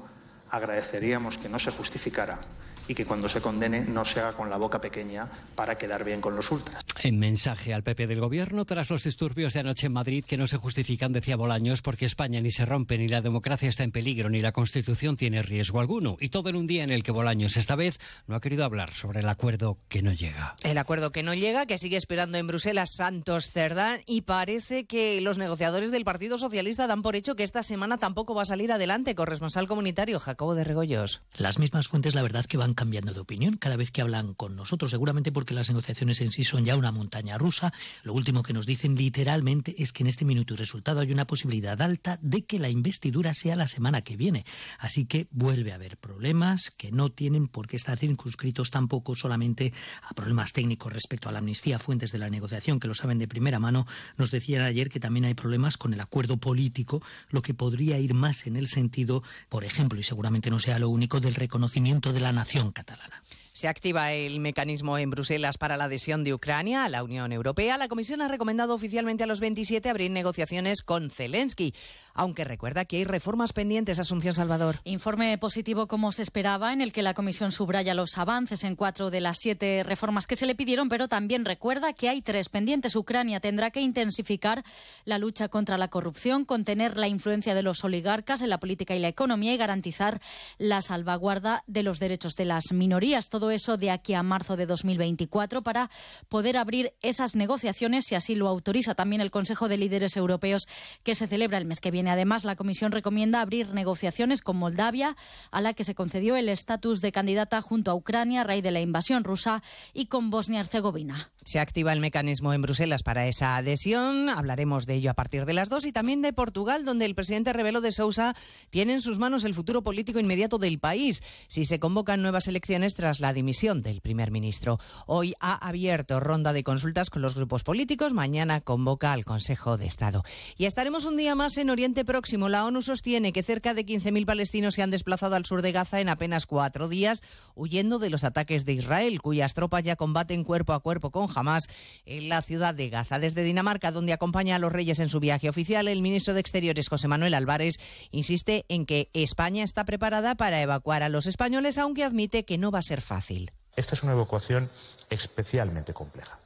agradeceríamos que no se justificara y que cuando se condene no se haga con la boca pequeña para quedar bien con los ultras. En mensaje al PP del Gobierno, tras los disturbios de anoche en Madrid que no se justifican, decía Bolaños, porque España ni se rompe, ni la democracia está en peligro, ni la Constitución tiene riesgo alguno. Y todo en un día en el que Bolaños esta vez no ha querido hablar sobre el acuerdo que no llega. El acuerdo que no llega, que sigue esperando en Bruselas Santos Cerdán, y parece que los negociadores del Partido Socialista dan por hecho que esta semana tampoco va a salir adelante. Corresponsal comunitario Jacobo de Regoyos. Las mismas fuentes, la verdad, que van cambiando de opinión cada vez que hablan con nosotros, seguramente porque las negociaciones en sí son ya una montaña rusa. Lo último que nos dicen literalmente es que en este minuto y resultado hay una posibilidad alta de que la investidura sea la semana que viene. Así que vuelve a haber problemas que no tienen por qué estar circunscritos tampoco solamente a problemas técnicos respecto a la amnistía. Fuentes de la negociación que lo saben de primera mano nos decían ayer que también hay problemas con el acuerdo político, lo que podría ir más en el sentido, por ejemplo, y seguramente no sea lo único, del reconocimiento de la nación catalana. Se activa el mecanismo en Bruselas para la adhesión de Ucrania a la Unión Europea. La Comisión ha recomendado oficialmente a los 27 abrir negociaciones con Zelensky aunque recuerda que hay reformas pendientes. Asunción Salvador. Informe positivo como se esperaba, en el que la Comisión subraya los avances en cuatro de las siete reformas que se le pidieron, pero también recuerda que hay tres pendientes. Ucrania tendrá que intensificar la lucha contra la corrupción, contener la influencia de los oligarcas en la política y la economía y garantizar la salvaguarda de los derechos de las minorías. Todo eso de aquí a marzo de 2024 para poder abrir esas negociaciones, si así lo autoriza también el Consejo de Líderes Europeos que se celebra el mes que viene. Además, la Comisión recomienda abrir negociaciones con Moldavia, a la que se concedió el estatus de candidata junto a Ucrania a raíz de la invasión rusa, y con Bosnia-Herzegovina. Se activa el mecanismo en Bruselas para esa adhesión. Hablaremos de ello a partir de las dos y también de Portugal, donde el presidente Rebelo de Sousa tiene en sus manos el futuro político inmediato del país. Si se convocan nuevas elecciones tras la dimisión del primer ministro. Hoy ha abierto ronda de consultas con los grupos políticos, mañana convoca al Consejo de Estado. Y estaremos un día más en Oriente Próximo. La ONU sostiene que cerca de 15.000 palestinos se han desplazado al sur de Gaza en apenas cuatro días, huyendo de los ataques de Israel, cuyas tropas ya combaten cuerpo a cuerpo con Hamas en la ciudad de Gaza. Desde Dinamarca, donde acompaña a los reyes en su viaje oficial, el ministro de Exteriores, José Manuel Álvarez, insiste en que España está preparada para evacuar a los españoles, aunque admite que no va a ser fácil. Esta es una evacuación especialmente compleja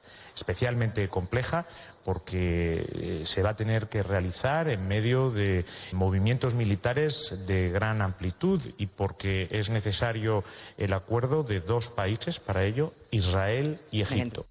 especialmente compleja porque eh, se va a tener que realizar en medio de movimientos militares de gran amplitud y porque es necesario el acuerdo de dos países para ello, Israel y Egipto.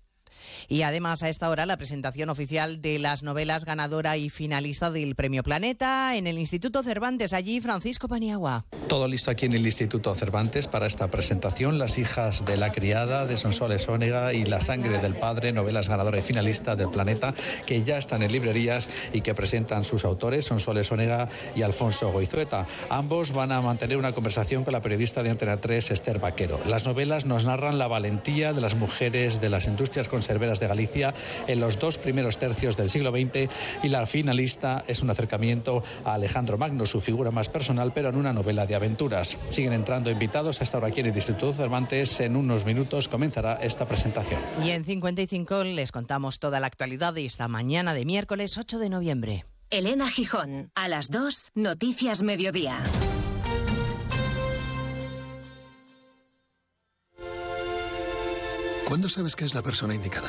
Y además a esta hora la presentación oficial de las novelas ganadora y finalista del Premio Planeta en el Instituto Cervantes. Allí Francisco Paniagua. Todo listo aquí en el Instituto Cervantes para esta presentación. Las hijas de la criada de Sonsoles Ónega y La sangre del padre, novelas ganadora y finalista del Planeta, que ya están en librerías y que presentan sus autores, Sonsoles Ónega y Alfonso Goizueta. Ambos van a mantener una conversación con la periodista de Antena 3, Esther Vaquero. Las novelas nos narran la valentía de las mujeres de las industrias conserveras de Galicia en los dos primeros tercios del siglo XX y la finalista es un acercamiento a Alejandro Magno, su figura más personal, pero en una novela de aventuras. Siguen entrando invitados hasta ahora aquí en el Instituto Cervantes. En unos minutos comenzará esta presentación. Y en 55 les contamos toda la actualidad de esta mañana de miércoles 8 de noviembre. Elena Gijón, a las 2, Noticias Mediodía. ¿Cuándo sabes que es la persona indicada?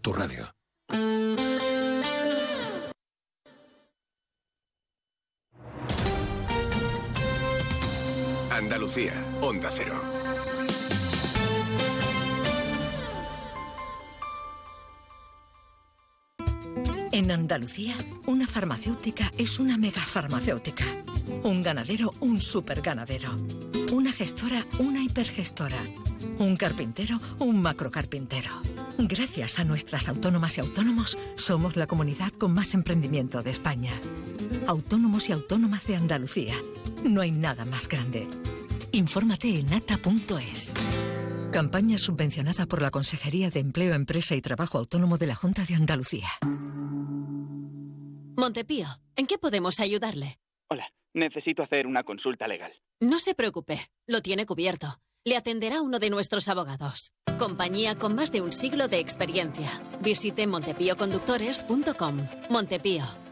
tu radio. Andalucía, Onda Cero. En Andalucía, una farmacéutica es una megafarmacéutica. Un ganadero, un superganadero. Una gestora, una hipergestora. Un carpintero, un macrocarpintero. Gracias a nuestras autónomas y autónomos, somos la comunidad con más emprendimiento de España. Autónomos y autónomas de Andalucía. No hay nada más grande. Infórmate en ata.es. Campaña subvencionada por la Consejería de Empleo, Empresa y Trabajo Autónomo de la Junta de Andalucía. Montepío, ¿en qué podemos ayudarle? Hola, necesito hacer una consulta legal. No se preocupe, lo tiene cubierto. Le atenderá uno de nuestros abogados. Compañía con más de un siglo de experiencia. Visite montepíoconductores.com. Montepío,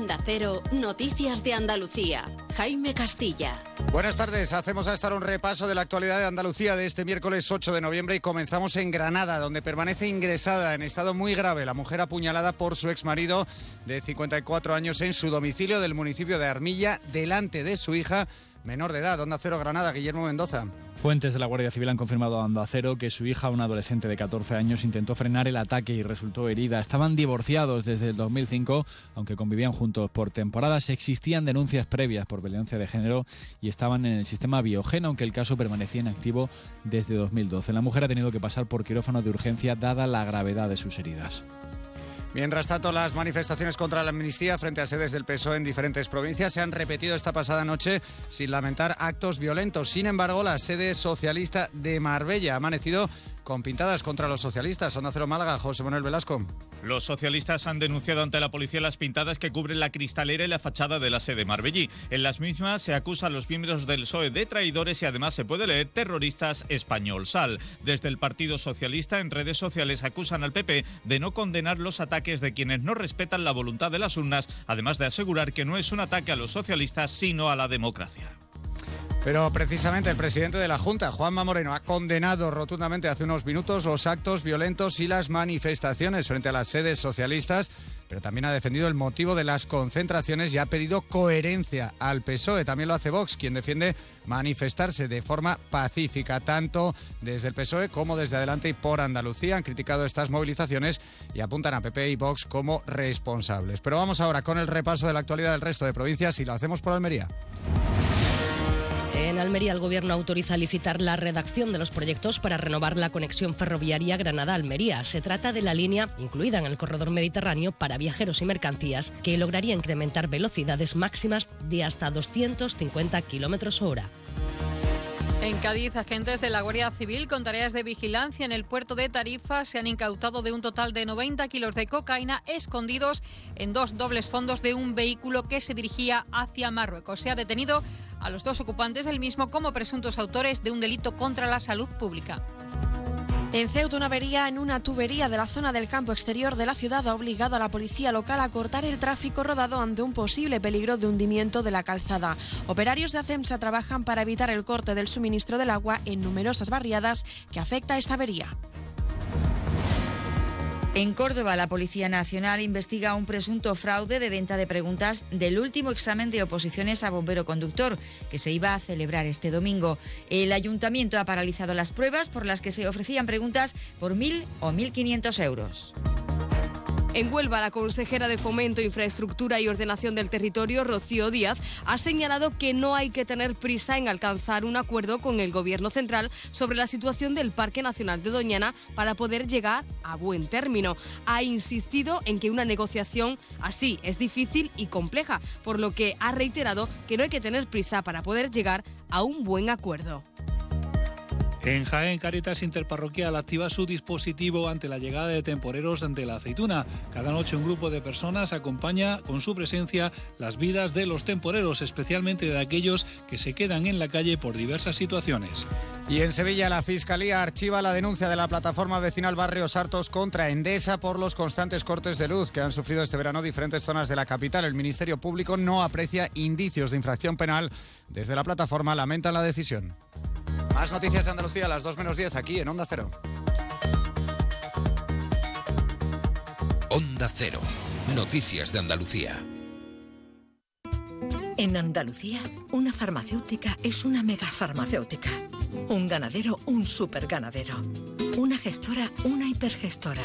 Onda Cero, Noticias de Andalucía. Jaime Castilla. Buenas tardes, hacemos a estar un repaso de la actualidad de Andalucía de este miércoles 8 de noviembre y comenzamos en Granada, donde permanece ingresada en estado muy grave la mujer apuñalada por su exmarido de 54 años en su domicilio del municipio de Armilla, delante de su hija menor de edad. Onda Cero Granada, Guillermo Mendoza. Fuentes de la Guardia Civil han confirmado a Onda Cero que su hija, una adolescente de 14 años, intentó frenar el ataque y resultó herida. Estaban divorciados desde el 2005, aunque convivían juntos por temporadas. Existían denuncias previas por violencia de género y estaban en el sistema biogeno, aunque el caso permanecía inactivo desde 2012. La mujer ha tenido que pasar por quirófano de urgencia dada la gravedad de sus heridas. Mientras tanto, las manifestaciones contra la amnistía frente a sedes del PSOE en diferentes provincias se han repetido esta pasada noche sin lamentar actos violentos. Sin embargo, la sede socialista de Marbella ha amanecido con pintadas contra los socialistas. Onda Cero Málaga, José Manuel Velasco. Los socialistas han denunciado ante la policía las pintadas que cubren la cristalera y la fachada de la sede Marbellí. En las mismas se acusa a los miembros del PSOE de traidores y además se puede leer terroristas español sal. Desde el Partido Socialista en redes sociales acusan al PP de no condenar los ataques de quienes no respetan la voluntad de las urnas, además de asegurar que no es un ataque a los socialistas sino a la democracia. Pero precisamente el presidente de la Junta, Juanma Moreno, ha condenado rotundamente hace unos minutos los actos violentos y las manifestaciones frente a las sedes socialistas, pero también ha defendido el motivo de las concentraciones y ha pedido coherencia al PSOE. También lo hace Vox, quien defiende manifestarse de forma pacífica, tanto desde el PSOE como desde adelante y por Andalucía. Han criticado estas movilizaciones y apuntan a PP y Vox como responsables. Pero vamos ahora con el repaso de la actualidad del resto de provincias y lo hacemos por Almería. En Almería, el Gobierno autoriza licitar la redacción de los proyectos para renovar la conexión ferroviaria Granada-Almería. Se trata de la línea incluida en el corredor mediterráneo para viajeros y mercancías que lograría incrementar velocidades máximas de hasta 250 kilómetros hora. En Cádiz, agentes de la Guardia Civil con tareas de vigilancia en el puerto de Tarifa se han incautado de un total de 90 kilos de cocaína escondidos en dos dobles fondos de un vehículo que se dirigía hacia Marruecos. Se ha detenido a los dos ocupantes del mismo como presuntos autores de un delito contra la salud pública. En Ceuta, una avería en una tubería de la zona del campo exterior de la ciudad ha obligado a la policía local a cortar el tráfico rodado ante un posible peligro de hundimiento de la calzada. Operarios de ACEMSA trabajan para evitar el corte del suministro del agua en numerosas barriadas que afecta a esta avería. En Córdoba, la Policía Nacional investiga un presunto fraude de venta de preguntas del último examen de oposiciones a bombero conductor, que se iba a celebrar este domingo. El ayuntamiento ha paralizado las pruebas por las que se ofrecían preguntas por 1.000 o 1.500 euros. En Huelva, la consejera de Fomento, Infraestructura y Ordenación del Territorio, Rocío Díaz, ha señalado que no hay que tener prisa en alcanzar un acuerdo con el Gobierno central sobre la situación del Parque Nacional de Doñana para poder llegar a buen término. Ha insistido en que una negociación así es difícil y compleja, por lo que ha reiterado que no hay que tener prisa para poder llegar a un buen acuerdo. En Jaén, Caritas Interparroquial activa su dispositivo ante la llegada de temporeros de la aceituna. Cada noche un grupo de personas acompaña con su presencia las vidas de los temporeros, especialmente de aquellos que se quedan en la calle por diversas situaciones. Y en Sevilla la Fiscalía archiva la denuncia de la plataforma vecinal Barrios Hartos contra Endesa por los constantes cortes de luz que han sufrido este verano diferentes zonas de la capital. El Ministerio Público no aprecia indicios de infracción penal. Desde la plataforma lamentan la decisión. Más noticias de Andalucía a las 2 menos 10 aquí en Onda Cero. Onda Cero. Noticias de Andalucía. En Andalucía, una farmacéutica es una megafarmacéutica. Un ganadero, un superganadero. Una gestora, una hipergestora.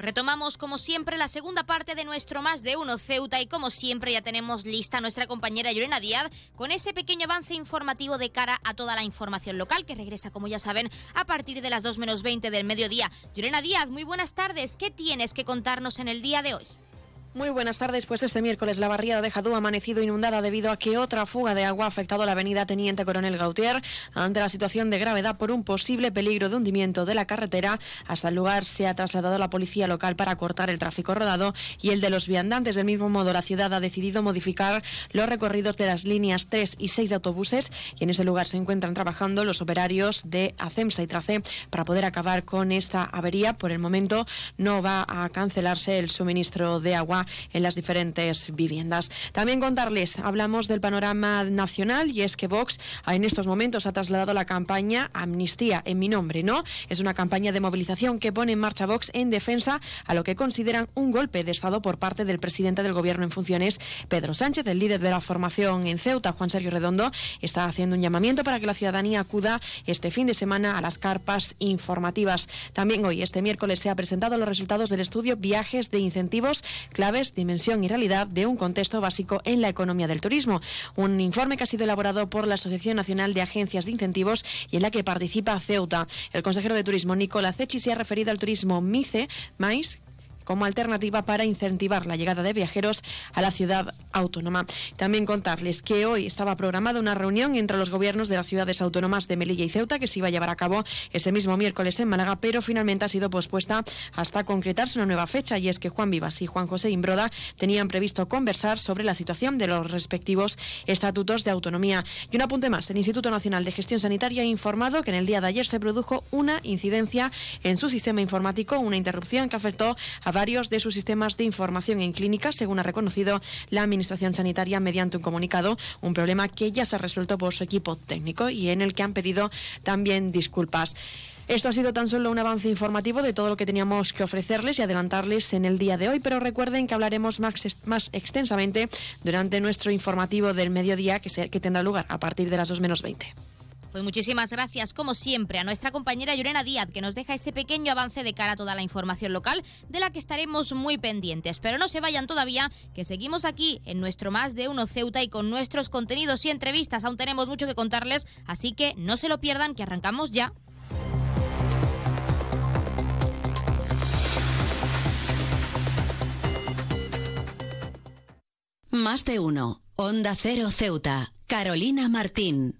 Pues retomamos como siempre la segunda parte de nuestro Más de Uno Ceuta y como siempre ya tenemos lista a nuestra compañera Llorena Díaz con ese pequeño avance informativo de cara a toda la información local que regresa como ya saben a partir de las 2 menos 20 del mediodía. Llorena Díaz, muy buenas tardes. ¿Qué tienes que contarnos en el día de hoy? Muy buenas tardes. Pues este miércoles la barriada de Jadú ha amanecido inundada debido a que otra fuga de agua ha afectado la avenida Teniente Coronel Gautier. Ante la situación de gravedad por un posible peligro de hundimiento de la carretera, hasta el lugar se ha trasladado la policía local para cortar el tráfico rodado y el de los viandantes. Del mismo modo, la ciudad ha decidido modificar los recorridos de las líneas 3 y 6 de autobuses y en ese lugar se encuentran trabajando los operarios de ACEMSA y TRACE para poder acabar con esta avería. Por el momento no va a cancelarse el suministro de agua en las diferentes viviendas. También contarles, hablamos del panorama nacional y es que Vox en estos momentos ha trasladado la campaña Amnistía en mi nombre, ¿no? Es una campaña de movilización que pone en marcha Vox en defensa a lo que consideran un golpe de Estado por parte del presidente del Gobierno en funciones, Pedro Sánchez. El líder de la formación en Ceuta, Juan Sergio Redondo, está haciendo un llamamiento para que la ciudadanía acuda este fin de semana a las carpas informativas. También hoy, este miércoles, se ha presentado los resultados del estudio Viajes de Incentivos Claves dimensión y realidad de un contexto básico en la economía del turismo. Un informe que ha sido elaborado por la Asociación Nacional de Agencias de Incentivos y en la que participa Ceuta. El consejero de Turismo, Nicolás Cechi, se ha referido al turismo MICE, MAIS, como alternativa para incentivar la llegada de viajeros a la ciudad autónoma. También contarles que hoy estaba programada una reunión entre los gobiernos de las ciudades autónomas de Melilla y Ceuta que se iba a llevar a cabo ese mismo miércoles en Málaga, pero finalmente ha sido pospuesta hasta concretarse una nueva fecha y es que Juan Vivas y Juan José Imbroda tenían previsto conversar sobre la situación de los respectivos estatutos de autonomía. Y un apunte más, el Instituto Nacional de Gestión Sanitaria ha informado que en el día de ayer se produjo una incidencia en su sistema informático, una interrupción que afectó a varios de sus sistemas de información en clínicas, según ha reconocido la Administración Sanitaria mediante un comunicado, un problema que ya se ha resuelto por su equipo técnico y en el que han pedido también disculpas. Esto ha sido tan solo un avance informativo de todo lo que teníamos que ofrecerles y adelantarles en el día de hoy, pero recuerden que hablaremos más, extensamente durante nuestro informativo del mediodía que, que tendrá lugar a partir de las 2 menos 20. Pues muchísimas gracias, como siempre, a nuestra compañera Llorena Díaz, que nos deja ese pequeño avance de cara a toda la información local, de la que estaremos muy pendientes. Pero no se vayan todavía, que seguimos aquí en nuestro Más de Uno Ceuta y con nuestros contenidos y entrevistas. Aún tenemos mucho que contarles, así que no se lo pierdan, que arrancamos ya. Más de uno. Onda Cero Ceuta. Carolina Martín.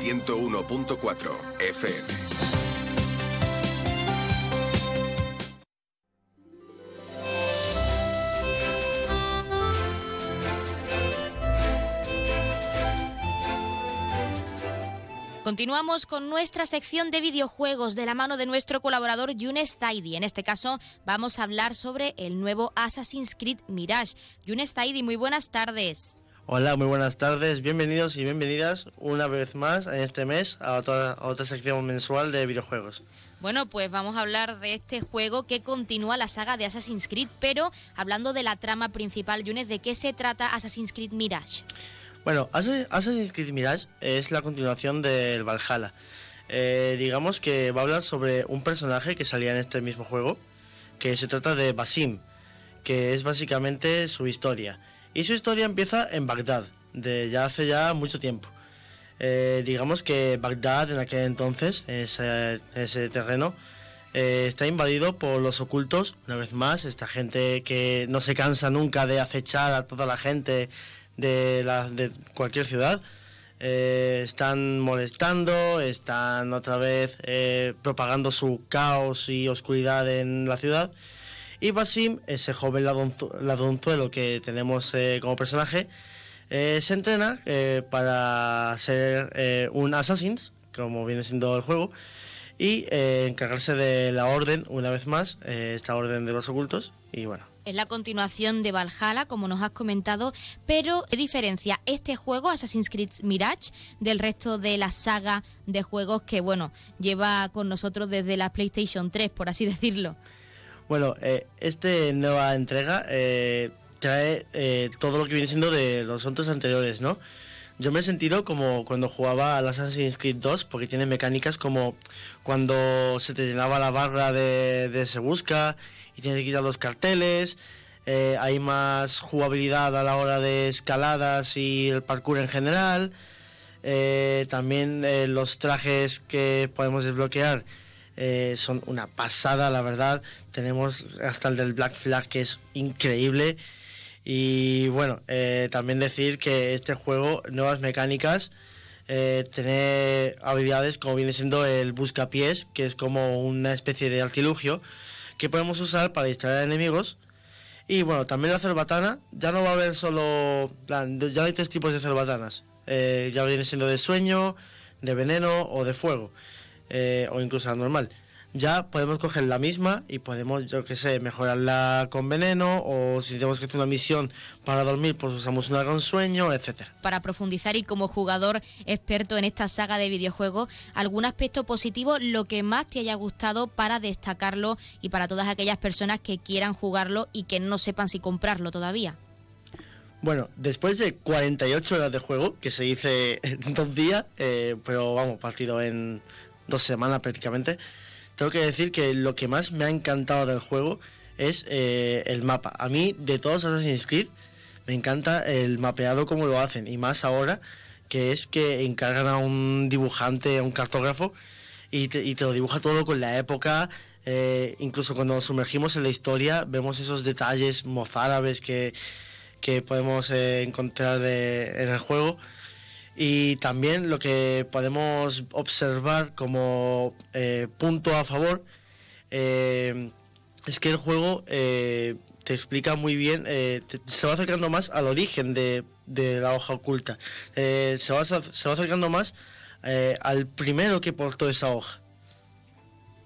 101.4 FM. Continuamos con nuestra sección de videojuegos de la mano de nuestro colaborador Yunes Taidi. En este caso vamos a hablar sobre el nuevo Assassin's Creed Mirage. Yunes Taidi, muy buenas tardes. Hola, muy buenas tardes, bienvenidos y bienvenidas una vez más en este mes a otra, a otra sección mensual de videojuegos. Bueno, pues vamos a hablar de este juego que continúa la saga de Assassin's Creed, pero hablando de la trama principal, Yunes, ¿de qué se trata Assassin's Creed Mirage? Bueno, Assassin's Creed Mirage es la continuación del Valhalla. Eh, digamos que va a hablar sobre un personaje que salía en este mismo juego, que se trata de Basim, que es básicamente su historia. Y su historia empieza en Bagdad, de ya hace ya mucho tiempo. Eh, digamos que Bagdad en aquel entonces, ese, ese terreno, eh, está invadido por los ocultos, una vez más, esta gente que no se cansa nunca de acechar a toda la gente de, la, de cualquier ciudad. Eh, están molestando, están otra vez propagando su caos y oscuridad en la ciudad. Y Basim, ese joven ladronzuelo que tenemos como personaje, eh, se entrena eh, para ser eh, un Assassin's, como viene siendo el juego, y encargarse de la orden, una vez más, esta orden de los ocultos, y bueno. Es la continuación de Valhalla, como nos has comentado, pero ¿qué diferencia este juego, Assassin's Creed Mirage, del resto de la saga de juegos que, bueno, lleva con nosotros desde la PlayStation 3, por así decirlo? Bueno, esta nueva entrega trae eh, todo lo que viene siendo de los otros anteriores, ¿no? Yo me he sentido como cuando jugaba al Assassin's Creed 2, porque tiene mecánicas como cuando se te llenaba la barra de, Se Busca y tienes que quitar los carteles. Eh, hay más jugabilidad a la hora de escaladas y el parkour en general. Eh, también los trajes que podemos desbloquear son una pasada, la verdad. Tenemos hasta el del Black Flag que es increíble. Y bueno, eh, también decir que este juego, nuevas mecánicas, eh, tiene habilidades como viene siendo el buscapiés, que es como una especie de artilugio que podemos usar para distraer enemigos. Y bueno, también la cerbatana, ya no va a haber solo, ya hay tres tipos de cerbatanas, eh, ya viene siendo de sueño, de veneno o de fuego, o incluso la normal ya podemos coger la misma y podemos, yo que sé, mejorarla con veneno o si tenemos que hacer una misión para dormir, pues usamos una con sueño, etcétera. Para profundizar y como jugador experto en esta saga de videojuegos, algún aspecto positivo, lo que más te haya gustado para destacarlo y para todas aquellas personas que quieran jugarlo y que no sepan si comprarlo todavía. Bueno, después de 48 horas de juego, que se dice en dos días, eh, pero vamos, partido en dos semanas prácticamente, tengo que decir que lo que más me ha encantado del juego es eh, el mapa. A mí, de todos Assassin's Creed, me encanta el mapeado como lo hacen. Y más ahora, que es que encargan a un dibujante, a un cartógrafo, y te, lo dibuja todo con la época. Eh, incluso cuando nos sumergimos en la historia, vemos esos detalles mozárabes que, que podemos eh, encontrar en el juego. Y también lo que podemos observar como eh, punto a favor eh, es que el juego eh, te explica muy bien, se va acercando más al origen de, de la hoja oculta, se va, se, va, acercando más al primero que portó esa hoja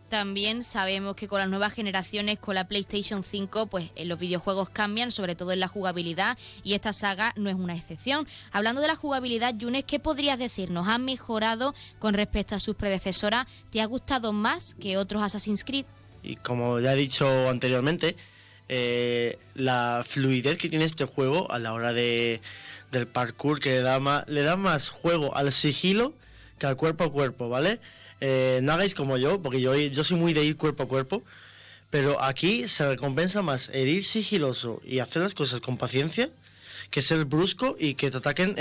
también sabemos que con las nuevas generaciones, con la PlayStation 5, pues eh, los videojuegos cambian, sobre todo en la jugabilidad, y esta saga no es una excepción. Hablando de la jugabilidad, Yunes, ¿qué podrías decirnos? ¿Han mejorado con respecto a sus predecesoras? ¿Te ha gustado más que otros Assassin's Creed? Y como ya he dicho anteriormente, eh, la fluidez que tiene este juego a la hora de, del parkour, que le da, más, le da más juego al sigilo que al cuerpo a cuerpo, ¿vale? Eh, no hagáis como yo, porque yo, yo soy muy de ir cuerpo a cuerpo, pero aquí se recompensa más el ir sigiloso y hacer las cosas con paciencia que ser brusco y que te ataquen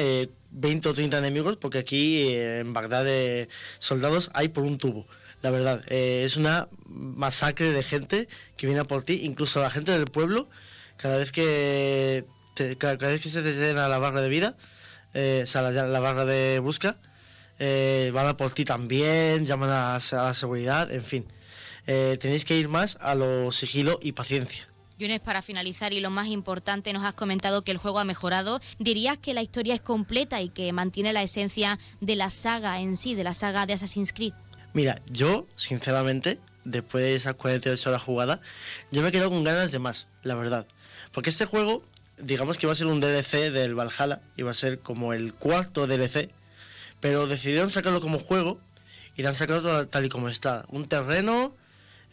20 eh, o 30 enemigos, porque aquí eh, en Bagdad de soldados hay por un tubo. La verdad, es una masacre de gente que viene por ti, incluso la gente del pueblo, cada vez que, cada, vez que se te llena la barra de vida, o sea, la barra de busca, eh, van a por ti también, llaman a, la seguridad, en fin. Eh, tenéis que ir más a lo sigilo y paciencia. Yunes, para finalizar y lo más importante, nos has comentado que el juego ha mejorado. ¿Dirías que la historia es completa y que mantiene la esencia de la saga en sí, de la saga de Assassin's Creed? Mira, yo, sinceramente, después de esas 48 horas jugadas, yo me he quedado con ganas de más, la verdad. Porque este juego, digamos que iba a ser un DLC del Valhalla, iba a ser como el cuarto DLC pero decidieron sacarlo como juego y lo han sacado tal y como está. Un terreno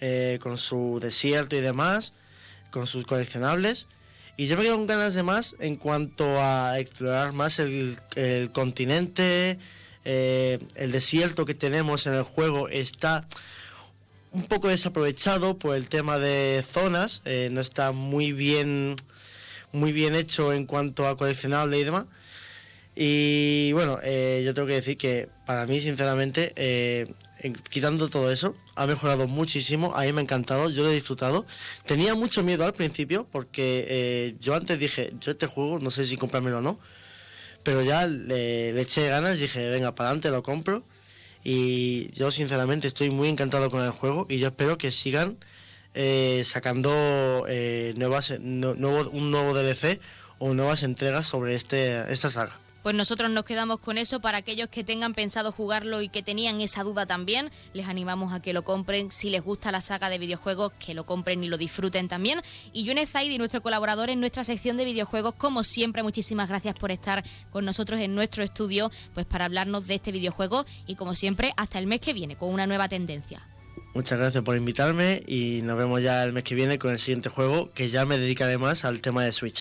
eh, con su desierto y demás, con sus coleccionables. Y yo me quedo con ganas de más en cuanto a explorar más el, continente, eh, el desierto que tenemos en el juego está un poco desaprovechado por el tema de zonas, eh, no está muy bien, muy bien hecho en cuanto a coleccionable y demás. Y bueno, eh, yo tengo que decir que para mí, sinceramente, eh, quitando todo eso, ha mejorado muchísimo. A mí me ha encantado, yo lo he disfrutado. Tenía mucho miedo al principio porque yo antes dije, yo este juego no sé si comprármelo o no, pero ya le, eché ganas dije, venga, para adelante, lo compro y yo sinceramente estoy muy encantado con el juego y yo espero que sigan eh, sacando eh, nuevas, un nuevo DLC o nuevas entregas sobre este, esta saga. Pues nosotros nos quedamos con eso. Para aquellos que tengan pensado jugarlo y que tenían esa duda también, les animamos a que lo compren. Si les gusta la saga de videojuegos, que lo compren y lo disfruten también. Y Yune Zaidi, nuestro colaborador en nuestra sección de videojuegos, como siempre, muchísimas gracias por estar con nosotros en nuestro estudio, pues para hablarnos de este videojuego y como siempre, hasta el mes que viene con una nueva tendencia. Muchas gracias por invitarme y nos vemos ya el mes que viene con el siguiente juego que ya me dedicaré más al tema de Switch.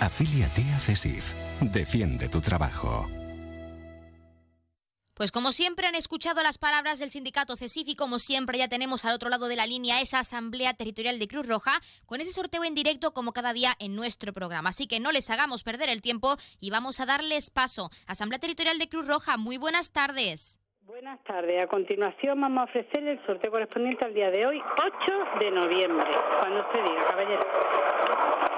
Afíliate a CESIF. Defiende tu trabajo. Pues como siempre han escuchado las palabras del sindicato CESIF y como siempre ya tenemos al otro lado de la línea esa Asamblea Territorial de Cruz Roja con ese sorteo en directo como cada día en nuestro programa. Así que no les hagamos perder el tiempo y vamos a darles paso. Asamblea Territorial de Cruz Roja, muy buenas tardes. Buenas tardes. A continuación vamos a ofrecer el sorteo correspondiente al día de hoy, 8 de noviembre. Cuando usted diga, caballero.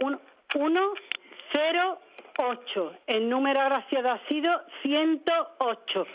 Un- 108. El número agraciado ha sido 108.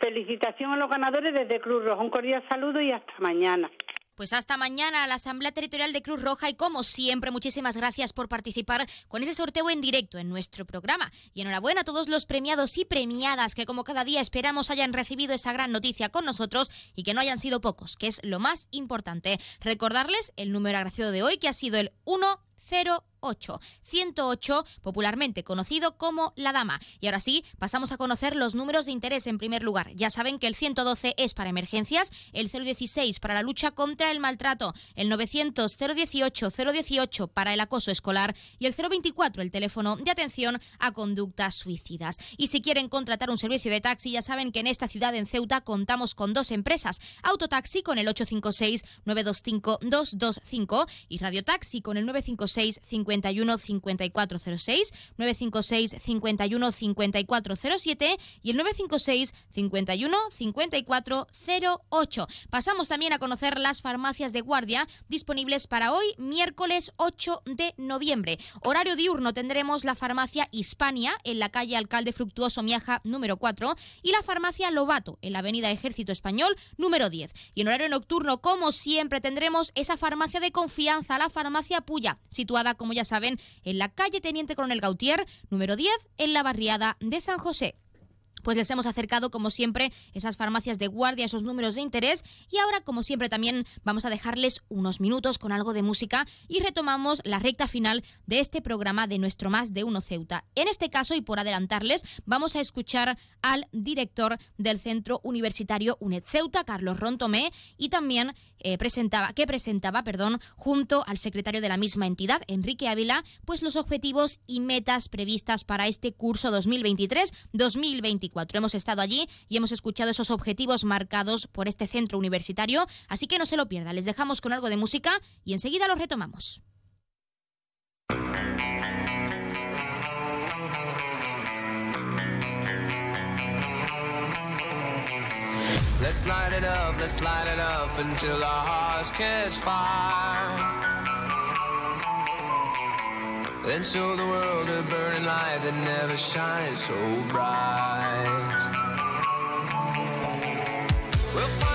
Felicitación a los ganadores desde Cruz Roja. Un cordial saludo y hasta mañana. Pues hasta mañana a la Asamblea Territorial de Cruz Roja y como siempre muchísimas gracias por participar con ese sorteo en directo en nuestro programa. Y enhorabuena a todos los premiados y premiadas que como cada día esperamos hayan recibido esa gran noticia con nosotros y que no hayan sido pocos, que es lo más importante. Recordarles el número agraciado de hoy que ha sido el 108. 108, popularmente conocido como la dama. Y ahora sí, pasamos a conocer los números de interés en primer lugar. Ya saben que el 112 es para emergencias, el 016 para la lucha contra el maltrato, el 900 018 018 para el acoso escolar y el 024 el teléfono de atención a conductas suicidas. Y si quieren contratar un servicio de taxi, ya saben que en esta ciudad en Ceuta contamos con dos empresas, Autotaxi con el 856 925 225 y Radiotaxi con el 956 51 5406, 956 51 5407 y el 956 51 5408. Pasamos también a conocer las farmacias de guardia disponibles para hoy, miércoles 8 de noviembre. Horario diurno tendremos la farmacia Hispania en la calle Alcalde Fructuoso Miaja número 4 y la farmacia Lobato en la avenida Ejército Español número 10. Y en horario nocturno, como siempre, tendremos esa farmacia de confianza, la farmacia Puya, situada, como ya saben, en la calle Teniente Coronel Gautier número 10 en la barriada de San José pues les hemos acercado como siempre esas farmacias de guardia, esos números de interés y ahora como siempre también vamos a dejarles unos minutos con algo de música y retomamos la recta final de este programa de nuestro Más de Uno Ceuta. En este caso y por adelantarles vamos a escuchar al director del Centro Universitario UNED Ceuta, Carlos Rontomé, y también eh, presentaba, que presentaba, perdón, junto al secretario de la misma entidad, Enrique Ávila, pues los objetivos y metas previstas para este curso 2023-2024. Hemos estado allí y hemos escuchado esos objetivos marcados por este centro universitario, así que no se lo pierda. Les dejamos con algo de música y enseguida los retomamos. Let's light it up, let's light it up until our hearts catch fire. Then show the world a burning light that never shines so bright. We'll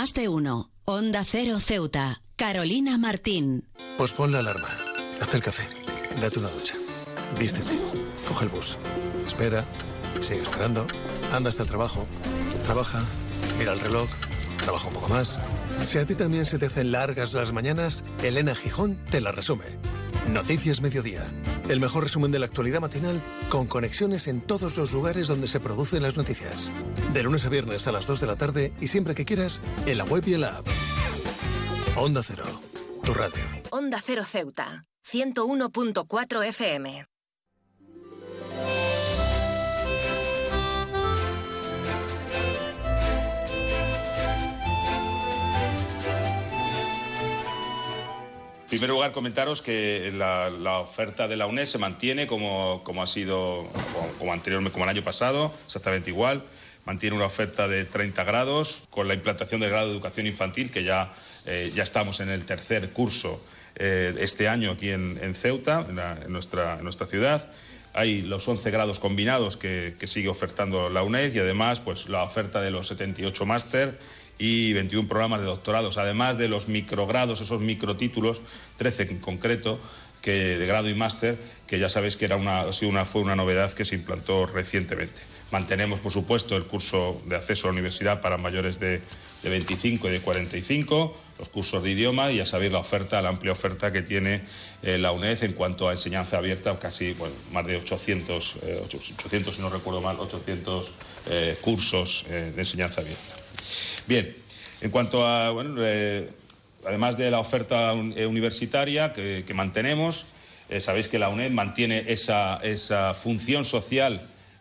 Más de uno. Onda Cero Ceuta. Carolina Martín. Pospon la alarma. Haz el café. Date una ducha. Vístete. Coge el bus. Espera. Sigue esperando. Anda hasta el trabajo. Trabaja. Mira el reloj. Trabaja un poco más. Si a ti también se te hacen largas las mañanas, Elena Gijón te la resume. Noticias Mediodía. El mejor resumen de la actualidad matinal con conexiones en todos los lugares donde se producen las noticias. De lunes a viernes a las 2 de la tarde y siempre que quieras en la web y en la app. Onda Cero. Tu radio. Onda Cero Ceuta. 101.4 FM. En primer lugar, comentaros que la, la oferta de la UNED se mantiene como, como ha sido como, como anterior, como el año pasado, exactamente igual. Mantiene una oferta de 30 grados con la implantación del grado de educación infantil, que ya, eh, ya estamos en el tercer curso eh, este año aquí en, Ceuta, en, nuestra, nuestra ciudad. Hay los 11 grados combinados que, sigue ofertando la UNED y además pues, la oferta de los 78 máster y 21 programas de doctorados, además de los microgrados, esos microtítulos, 13 en concreto, que, de grado y máster, que ya sabéis que era una, una, fue una novedad que se implantó recientemente. Mantenemos, por supuesto, el curso de acceso a la universidad para mayores de, de 25 y de 45, los cursos de idioma y ya sabéis la oferta, la amplia oferta que tiene eh, la UNED en cuanto a enseñanza abierta, casi más de 800, eh, 800, si no recuerdo mal, 800 eh, cursos eh, de enseñanza abierta. Bien, en cuanto a, bueno, eh, además de la oferta un- eh, universitaria que, que mantenemos, eh, sabéis que la UNED mantiene esa, esa función social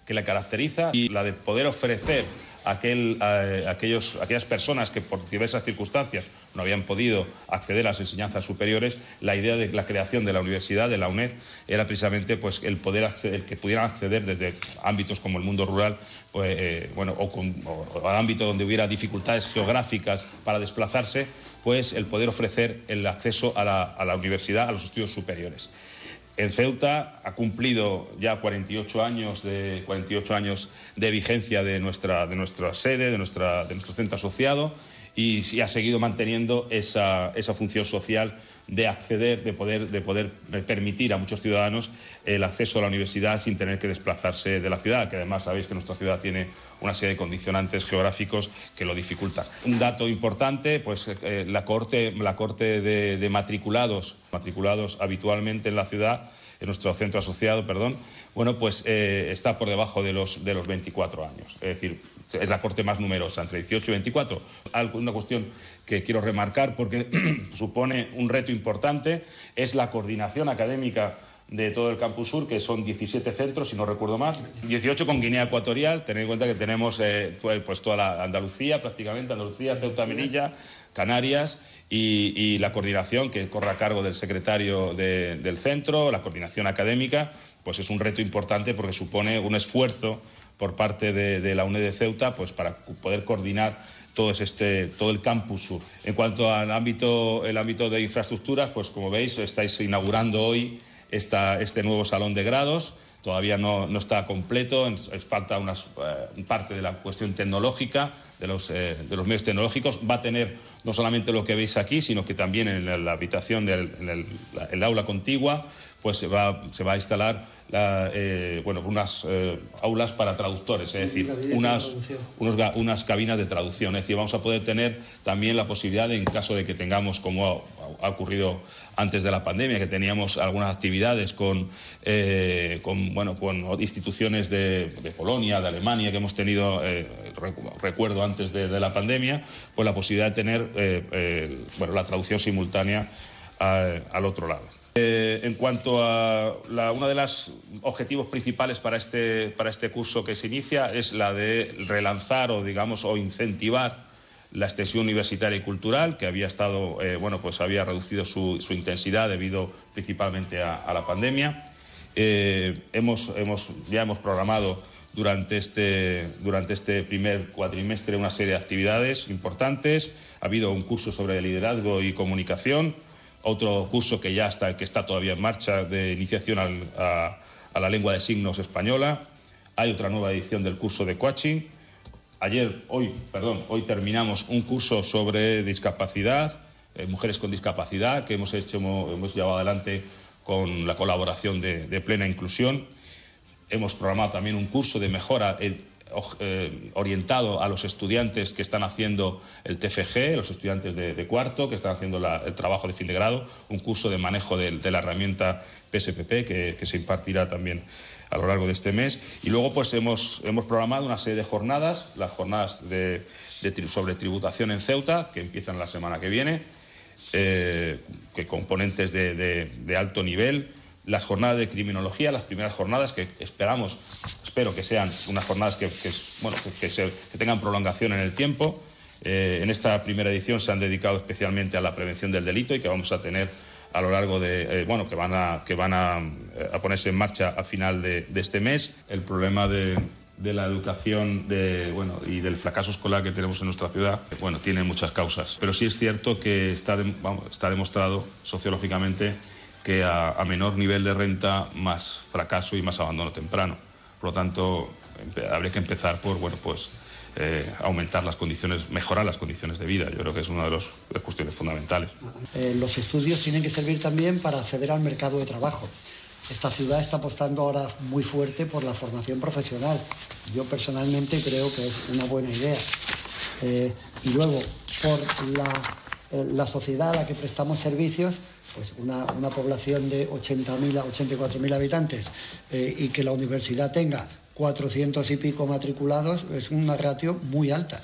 que la caracteriza y la de poder ofrecer a aquel, aquellos, aquellas personas que por diversas circunstancias no habían podido acceder a las enseñanzas superiores, la idea de la creación de la universidad, de la UNED, era precisamente pues, el poder acceder, el que pudieran acceder desde ámbitos como el mundo rural, pues, eh, bueno, o, con, o al ámbito donde hubiera dificultades geográficas para desplazarse, pues el poder ofrecer el acceso a la, a la universidad, a los estudios superiores. En Ceuta ha cumplido ya 48 años de, 48 años de vigencia de nuestra, de sede, de, nuestra, de nuestro centro asociado y, y ha seguido manteniendo esa, esa función social de acceder, de poder, de poder permitir a muchos ciudadanos el acceso a la universidad sin tener que desplazarse de la ciudad, que además sabéis que nuestra ciudad tiene una serie de condicionantes geográficos que lo dificultan. Un dato importante, pues eh, la corte, la corte de, de matriculados, matriculados habitualmente en la ciudad, en nuestro centro asociado, perdón, bueno, pues eh, está por debajo de los, de los 24 años. Es decir, es la corte más numerosa, entre 18 y 24. Algo- Una cuestión que quiero remarcar porque supone un reto importante es la coordinación académica de todo el campus sur, que son 17 centros, si no recuerdo mal, 18 con Guinea Ecuatorial, tened en cuenta que tenemos eh, pues, pues toda la Andalucía, prácticamente, Andalucía, Ceuta, Melilla, Canarias, y, la coordinación que corre a cargo del secretario de- del centro, la coordinación académica, pues es un reto importante porque supone un esfuerzo por parte de, la UNED Ceuta pues para poder coordinar todo, es este, todo el campus sur. En cuanto al ámbito, el ámbito de infraestructuras, pues como veis, estáis inaugurando hoy este nuevo salón de grados. Todavía no, está completo, es, falta unas, eh, parte de la cuestión tecnológica, de los, eh, de los medios tecnológicos. Va a tener no solamente lo que veis aquí, sino que también en la, habitación del en la- el aula contigua, pues se va, se va a instalar la, eh, bueno, unas eh, aulas para traductores, es decir, unas, unos unas cabinas de traducción. Es decir, vamos a poder tener también la posibilidad, de, en caso de que tengamos, como ha, ha ocurrido antes de la pandemia, que teníamos algunas actividades con, eh, con, bueno, con instituciones de, de Polonia, de Alemania, que hemos tenido, recu- recuerdo antes de, de la pandemia, pues la posibilidad de tener bueno, la traducción simultánea a- al otro lado. Eh, en cuanto a la, uno de los objetivos principales para este, para este curso que se inicia es la de relanzar o digamos o incentivar la extensión universitaria y cultural que había estado eh, bueno pues había reducido su, intensidad debido principalmente a, a la pandemia Eh, hemos, hemos ya hemos programado durante este, durante este primer cuatrimestre una serie de actividades importantes. Ha habido un curso sobre liderazgo y comunicación, otro curso que ya está, que está todavía en marcha de iniciación al- a, a la lengua de signos española. Hay otra nueva edición del curso de coaching. Ayer, hoy, perdón, hoy terminamos un curso sobre discapacidad, eh, mujeres con discapacidad, que hemos hecho, hemos, llevado adelante con la colaboración de, de Plena Inclusión. Hemos programado también un curso de mejora eh, orientado a los estudiantes que están haciendo el TFG, los estudiantes de, cuarto, que están haciendo la- el trabajo de fin de grado, un curso de manejo de, la herramienta PSPP que, se impartirá también a lo largo de este mes. Y luego pues hemos, hemos programado una serie de jornadas, las jornadas de, sobre tributación en Ceuta, que empiezan la semana que viene, eh, que componentes de alto nivel, las jornadas de criminología, las primeras jornadas que esperamos, espero que sean unas jornadas que, que, bueno, que, se- que tengan prolongación en el tiempo. Eh, en esta primera edición se han dedicado especialmente a la prevención del delito y que vamos a tener a lo largo de, eh, bueno, que van a, que van a, eh, a ponerse en marcha a final de, de este mes. El problema de, de la educación de, bueno, y del fracaso escolar que tenemos en nuestra ciudad, bueno, tiene muchas causas. Pero sí es cierto que está, de- vamos, está demostrado sociológicamente que a, a menor nivel de renta, más fracaso y más abandono temprano. Por lo tanto, habría que empezar por, bueno, pues, eh, aumentar las condiciones, mejorar las condiciones de vida. Yo creo que es una de las cuestiones fundamentales. Eh, los estudios tienen que servir también para acceder al mercado de trabajo. Esta ciudad está apostando ahora muy fuerte por la formación profesional. Yo personalmente creo que es una buena idea. Eh, y luego, por la, eh, la sociedad a la que prestamos servicios, pues una, una población de 80.000 a 84.000 habitantes eh, y que la universidad tenga 400 y pico matriculados es una ratio muy alta.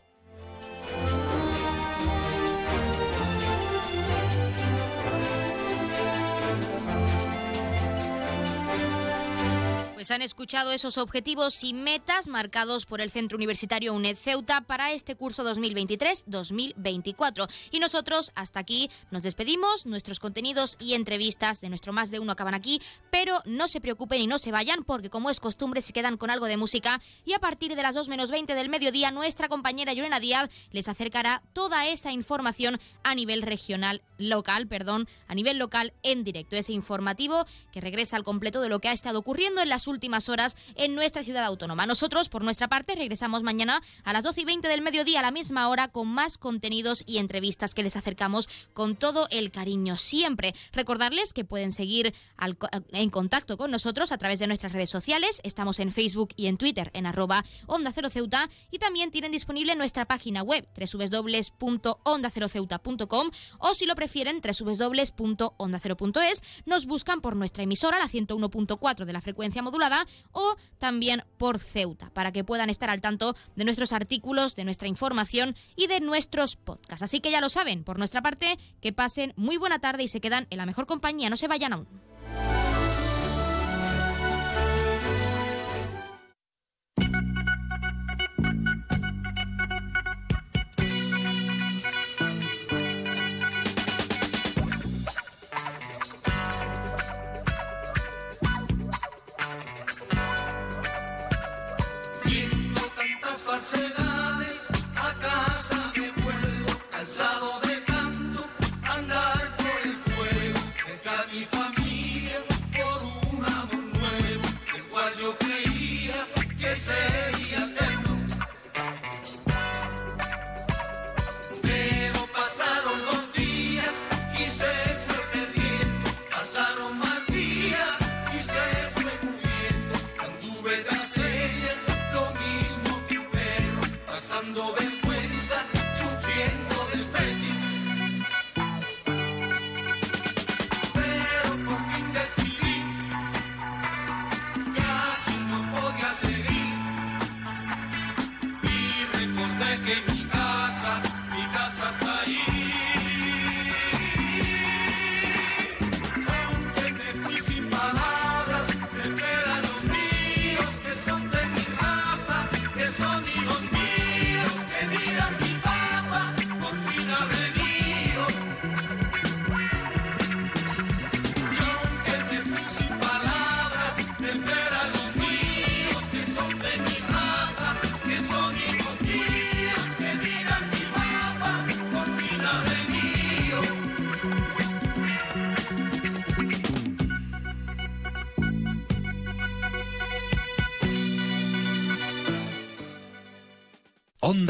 Pues han escuchado esos objetivos y metas marcados por el Centro Universitario UNED Ceuta para este curso 2023-2024. Y nosotros hasta aquí nos despedimos, nuestros contenidos y entrevistas de nuestro Más de Uno acaban aquí, pero no se preocupen y no se vayan porque como es costumbre se quedan con algo de música y a partir de las 2 menos 20 del mediodía nuestra compañera Llorena Díaz les acercará toda esa información a nivel regional, local, perdón, a nivel local en directo. Ese informativo que regresa al completo de lo que ha estado ocurriendo en las últimas horas en nuestra ciudad autónoma. Nosotros, por nuestra parte, regresamos mañana a las 12 y 20 del mediodía a la misma hora con más contenidos y entrevistas que les acercamos con todo el cariño siempre. Recordarles que pueden seguir al co- en contacto con nosotros a través de nuestras redes sociales. Estamos en Facebook y en Twitter en arroba Onda Cero Ceuta y también tienen disponible nuestra página web www.ondaceroceuta.com o si lo prefieren www.ondacero.es nos buscan por nuestra emisora la 101.4 de la frecuencia modulada o también por Ceuta para que puedan estar al tanto de nuestros artículos, de nuestra información y de nuestros podcasts. Así que ya lo saben, por nuestra parte, que pasen muy buena tarde y se quedan en la mejor compañía. No se vayan aún.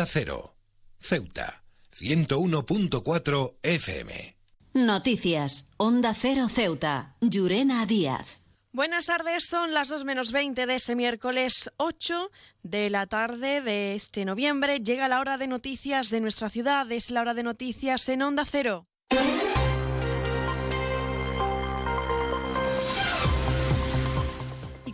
Onda Cero. Ceuta. 101.4 FM. Noticias. Onda Cero Ceuta. Llurena Díaz. Buenas tardes, son las 2 menos 20 de este miércoles 8 de la tarde de este noviembre. Llega la hora de noticias de nuestra ciudad, es la hora de noticias en Onda Cero.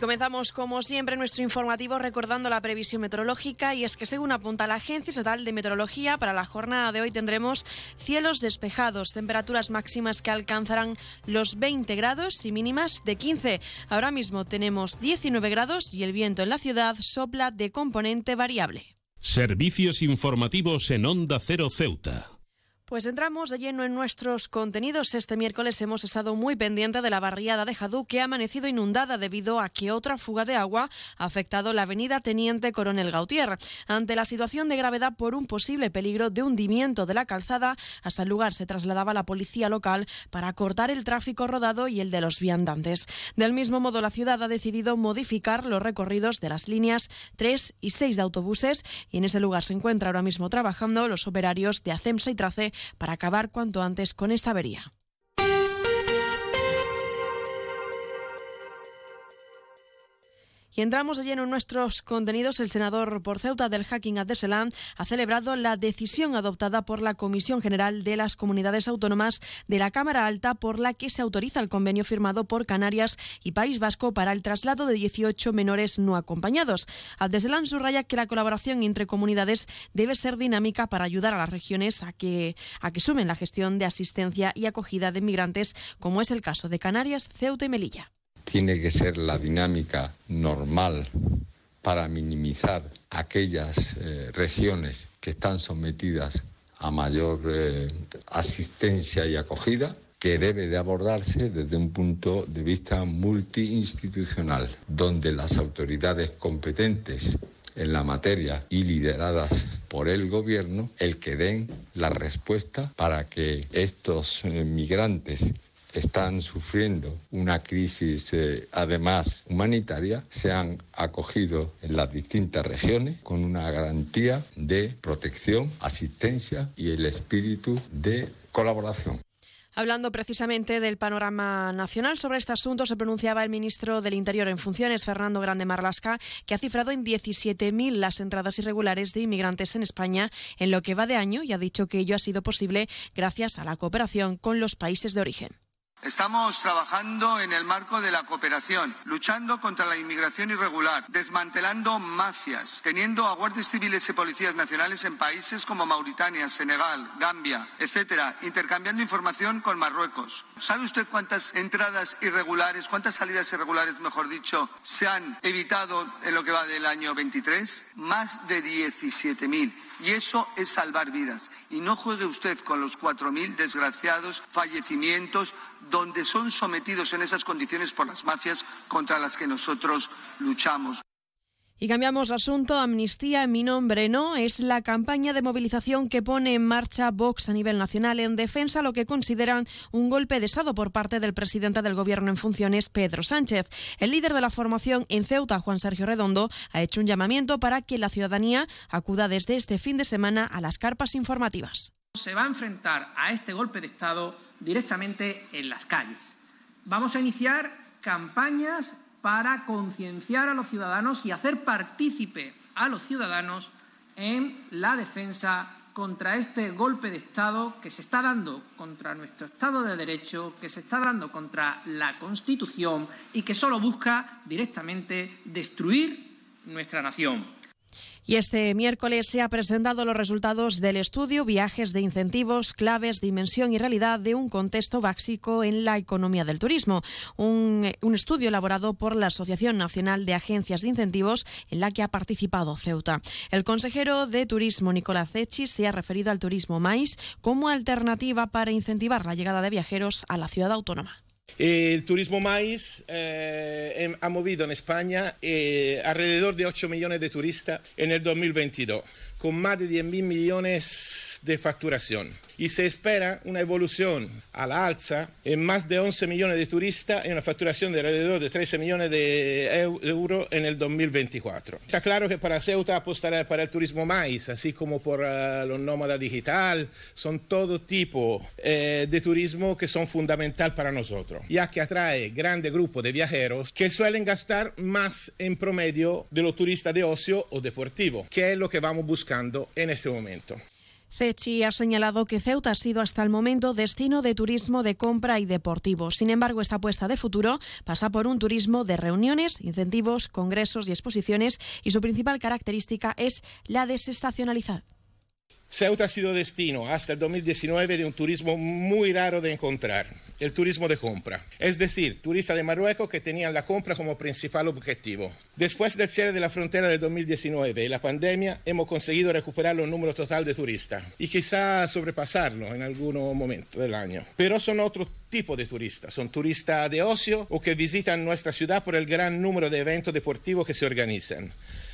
Comenzamos, como siempre, nuestro informativo recordando la previsión meteorológica. Y es que, según apunta la Agencia Estatal de Meteorología, para la jornada de hoy tendremos cielos despejados, temperaturas máximas que alcanzarán los 20 grados y mínimas de 15. Ahora mismo tenemos 19 grados y el viento en la ciudad sopla de componente variable. Servicios informativos en Onda Cero Ceuta. Pues entramos de lleno en nuestros contenidos. Este miércoles hemos estado muy pendiente de la barriada de Jadú que ha amanecido inundada debido a que otra fuga de agua ha afectado la avenida Teniente Coronel Gautier. Ante la situación de gravedad por un posible peligro de hundimiento de la calzada, hasta el lugar se trasladaba la policía local para cortar el tráfico rodado y el de los viandantes. Del mismo modo, la ciudad ha decidido modificar los recorridos de las líneas 3 y 6 de autobuses y en ese lugar se encuentra ahora mismo trabajando los operarios de ACEMSA y TRACE para acabar cuanto antes con esta avería. Y entramos de lleno en nuestros contenidos. El senador por Ceuta del Hacking at ha celebrado la decisión adoptada por la Comisión General de las Comunidades Autónomas de la Cámara Alta por la que se autoriza el convenio firmado por Canarias y País Vasco para el traslado de 18 menores no acompañados. Addeselan subraya que la colaboración entre comunidades debe ser dinámica para ayudar a las regiones a que, a que sumen la gestión de asistencia y acogida de migrantes, como es el caso de Canarias, Ceuta y Melilla tiene que ser la dinámica normal para minimizar aquellas eh, regiones que están sometidas a mayor eh, asistencia y acogida que debe de abordarse desde un punto de vista multiinstitucional, donde las autoridades competentes en la materia y lideradas por el gobierno, el que den la respuesta para que estos eh, migrantes están sufriendo una crisis eh, además humanitaria, se han acogido en las distintas regiones con una garantía de protección, asistencia y el espíritu de colaboración. Hablando precisamente del panorama nacional sobre este asunto, se pronunciaba el ministro del Interior en funciones, Fernando Grande Marlasca, que ha cifrado en 17.000 las entradas irregulares de inmigrantes en España en lo que va de año y ha dicho que ello ha sido posible gracias a la cooperación con los países de origen. Estamos trabajando en el marco de la cooperación, luchando contra la inmigración irregular, desmantelando mafias, teniendo a guardias civiles y policías nacionales en países como Mauritania, Senegal, Gambia, etcétera, intercambiando información con Marruecos. ¿Sabe usted cuántas entradas irregulares, cuántas salidas irregulares, mejor dicho, se han evitado en lo que va del año 23? Más de 17.000. Y eso es salvar vidas. Y no juegue usted con los 4.000 desgraciados fallecimientos donde son sometidos en esas condiciones por las mafias contra las que nosotros luchamos. Y cambiamos de asunto. Amnistía en mi nombre no es la campaña de movilización que pone en marcha Vox a nivel nacional en defensa de lo que consideran un golpe de Estado por parte del presidente del Gobierno en funciones, Pedro Sánchez. El líder de la formación en Ceuta, Juan Sergio Redondo, ha hecho un llamamiento para que la ciudadanía acuda desde este fin de semana a las carpas informativas. Se va a enfrentar a este golpe de Estado directamente en las calles. Vamos a iniciar campañas para concienciar a los ciudadanos y hacer partícipe a los ciudadanos en la defensa contra este golpe de Estado que se está dando contra nuestro Estado de Derecho, que se está dando contra la Constitución y que solo busca directamente destruir nuestra nación. Y este miércoles se han presentado los resultados del estudio Viajes de incentivos, claves, dimensión y realidad de un contexto básico en la economía del turismo. Un, estudio elaborado por la Asociación Nacional de Agencias de Incentivos en la que ha participado Ceuta. El consejero de Turismo, Nicolás Zechi, se ha referido al turismo MAIS como alternativa para incentivar la llegada de viajeros a la ciudad autónoma. El turismo maíz eh, ha movido en España eh, alrededor de 8 millones de turistas en el 2022, con más de 10.000 millones de facturación. Y se espera una evolución a la alza en más de 11 millones de turistas y una facturación de alrededor de 13 millones de euros en el 2024. Está claro que para Ceuta apostará para el turismo más, así como por uh, los nómadas digital, son todo tipo eh, de turismo que son fundamental para nosotros, ya que atrae grandes grupos de viajeros que suelen gastar más en promedio de los turistas de ocio o deportivo, que es lo que vamos buscando en este momento. Cechi ha señalado que Ceuta ha sido hasta el momento destino de turismo de compra y deportivo. Sin embargo, esta apuesta de futuro pasa por un turismo de reuniones, incentivos, congresos y exposiciones y su principal característica es la desestacionalidad. Ceuta ha sido destino hasta el 2019 de un turismo muy raro de encontrar, el turismo de compra, es decir, turistas de Marruecos que tenían la compra como principal objetivo. Después del cierre de la frontera del 2019 y la pandemia, hemos conseguido recuperar los números total de turistas y quizá sobrepasarlo en algún momento del año. Pero son otro tipo de turistas, son turistas de ocio o que visitan nuestra ciudad por el gran número de eventos deportivos que se organizan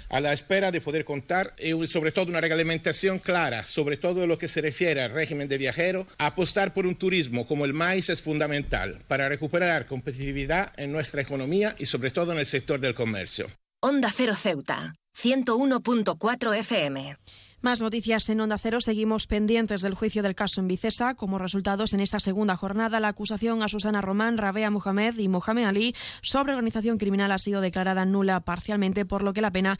a la espera de poder contar y sobre todo una reglamentación clara, sobre todo lo que se refiere al régimen de viajero, apostar por un turismo como el maíz es fundamental para recuperar competitividad en nuestra economía y sobre todo en el sector del comercio. Onda Cero Ceuta, 101.4 FM. Más noticias en Onda Cero. Seguimos pendientes del juicio del caso en Vicesa. Como resultados, en esta segunda jornada, la acusación a Susana Román, Rabea Muhammad y Mohamed Ali sobre organización criminal ha sido declarada nula parcialmente, por lo que la pena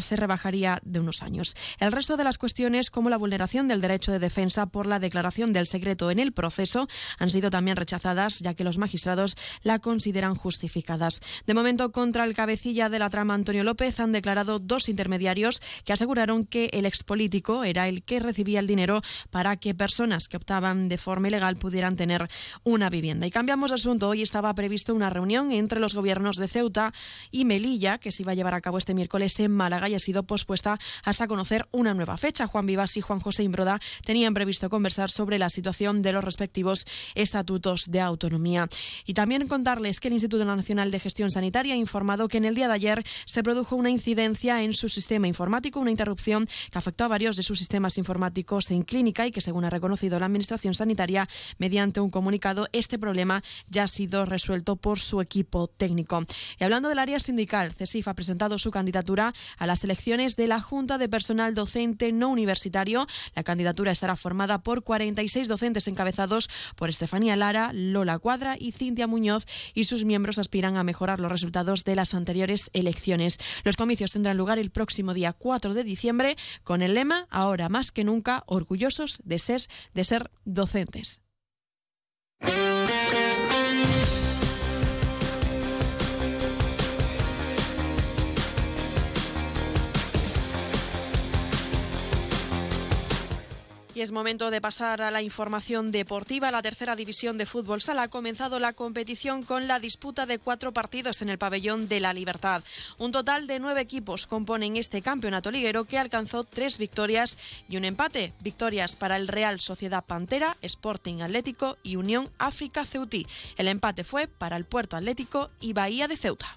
se rebajaría de unos años. El resto de las cuestiones, como la vulneración del derecho de defensa por la declaración del secreto en el proceso, han sido también rechazadas, ya que los magistrados la consideran justificadas. De momento, contra el cabecilla de la trama, Antonio López, han declarado dos intermediarios que aseguraron que el expoli era el que recibía el dinero para que personas que optaban de forma ilegal pudieran tener una vivienda. Y cambiamos de asunto. Hoy estaba previsto una reunión entre los gobiernos de Ceuta y Melilla, que se iba a llevar a cabo este miércoles en Málaga y ha sido pospuesta hasta conocer una nueva fecha. Juan Vivas y Juan José Imbroda tenían previsto conversar sobre la situación de los respectivos estatutos de autonomía. Y también contarles que el Instituto Nacional de Gestión Sanitaria ha informado que en el día de ayer se produjo una incidencia en su sistema informático, una interrupción que afectó a varios de sus sistemas informáticos en clínica y que, según ha reconocido la Administración Sanitaria mediante un comunicado, este problema ya ha sido resuelto por su equipo técnico. Y hablando del área sindical, CESIF ha presentado su candidatura a las elecciones de la Junta de Personal Docente No Universitario. La candidatura estará formada por 46 docentes encabezados por Estefanía Lara, Lola Cuadra y Cintia Muñoz y sus miembros aspiran a mejorar los resultados de las anteriores elecciones. Los comicios tendrán lugar el próximo día 4 de diciembre con el ahora más que nunca orgullosos de ser, de ser docentes. Y es momento de pasar a la información deportiva. La tercera división de fútbol sala ha comenzado la competición con la disputa de cuatro partidos en el pabellón de la Libertad. Un total de nueve equipos componen este campeonato liguero que alcanzó tres victorias y un empate. Victorias para el Real Sociedad Pantera, Sporting Atlético y Unión África Ceutí. El empate fue para el Puerto Atlético y Bahía de Ceuta.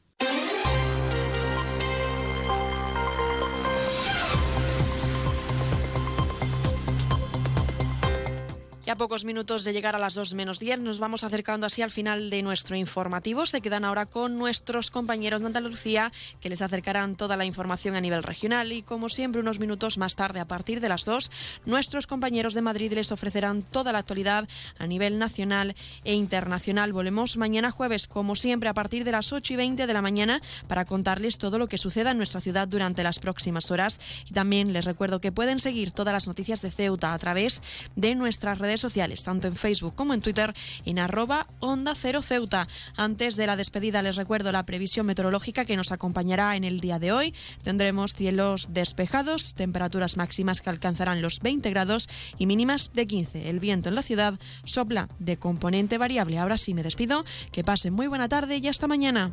A pocos minutos de llegar a las 2 menos 10 nos vamos acercando así al final de nuestro informativo. Se quedan ahora con nuestros compañeros de Andalucía que les acercarán toda la información a nivel regional y como siempre unos minutos más tarde a partir de las 2 nuestros compañeros de Madrid les ofrecerán toda la actualidad a nivel nacional e internacional. Volvemos mañana jueves como siempre a partir de las 8 y 20 de la mañana para contarles todo lo que suceda en nuestra ciudad durante las próximas horas y también les recuerdo que pueden seguir todas las noticias de Ceuta a través de nuestras sociales, tanto en Facebook como en Twitter, en arroba Onda Cero Ceuta. Antes de la despedida les recuerdo la previsión meteorológica que nos acompañará en el día de hoy. Tendremos cielos despejados, temperaturas máximas que alcanzarán los 20 grados y mínimas de 15. El viento en la ciudad sopla de componente variable. Ahora sí me despido, que pasen muy buena tarde y hasta mañana.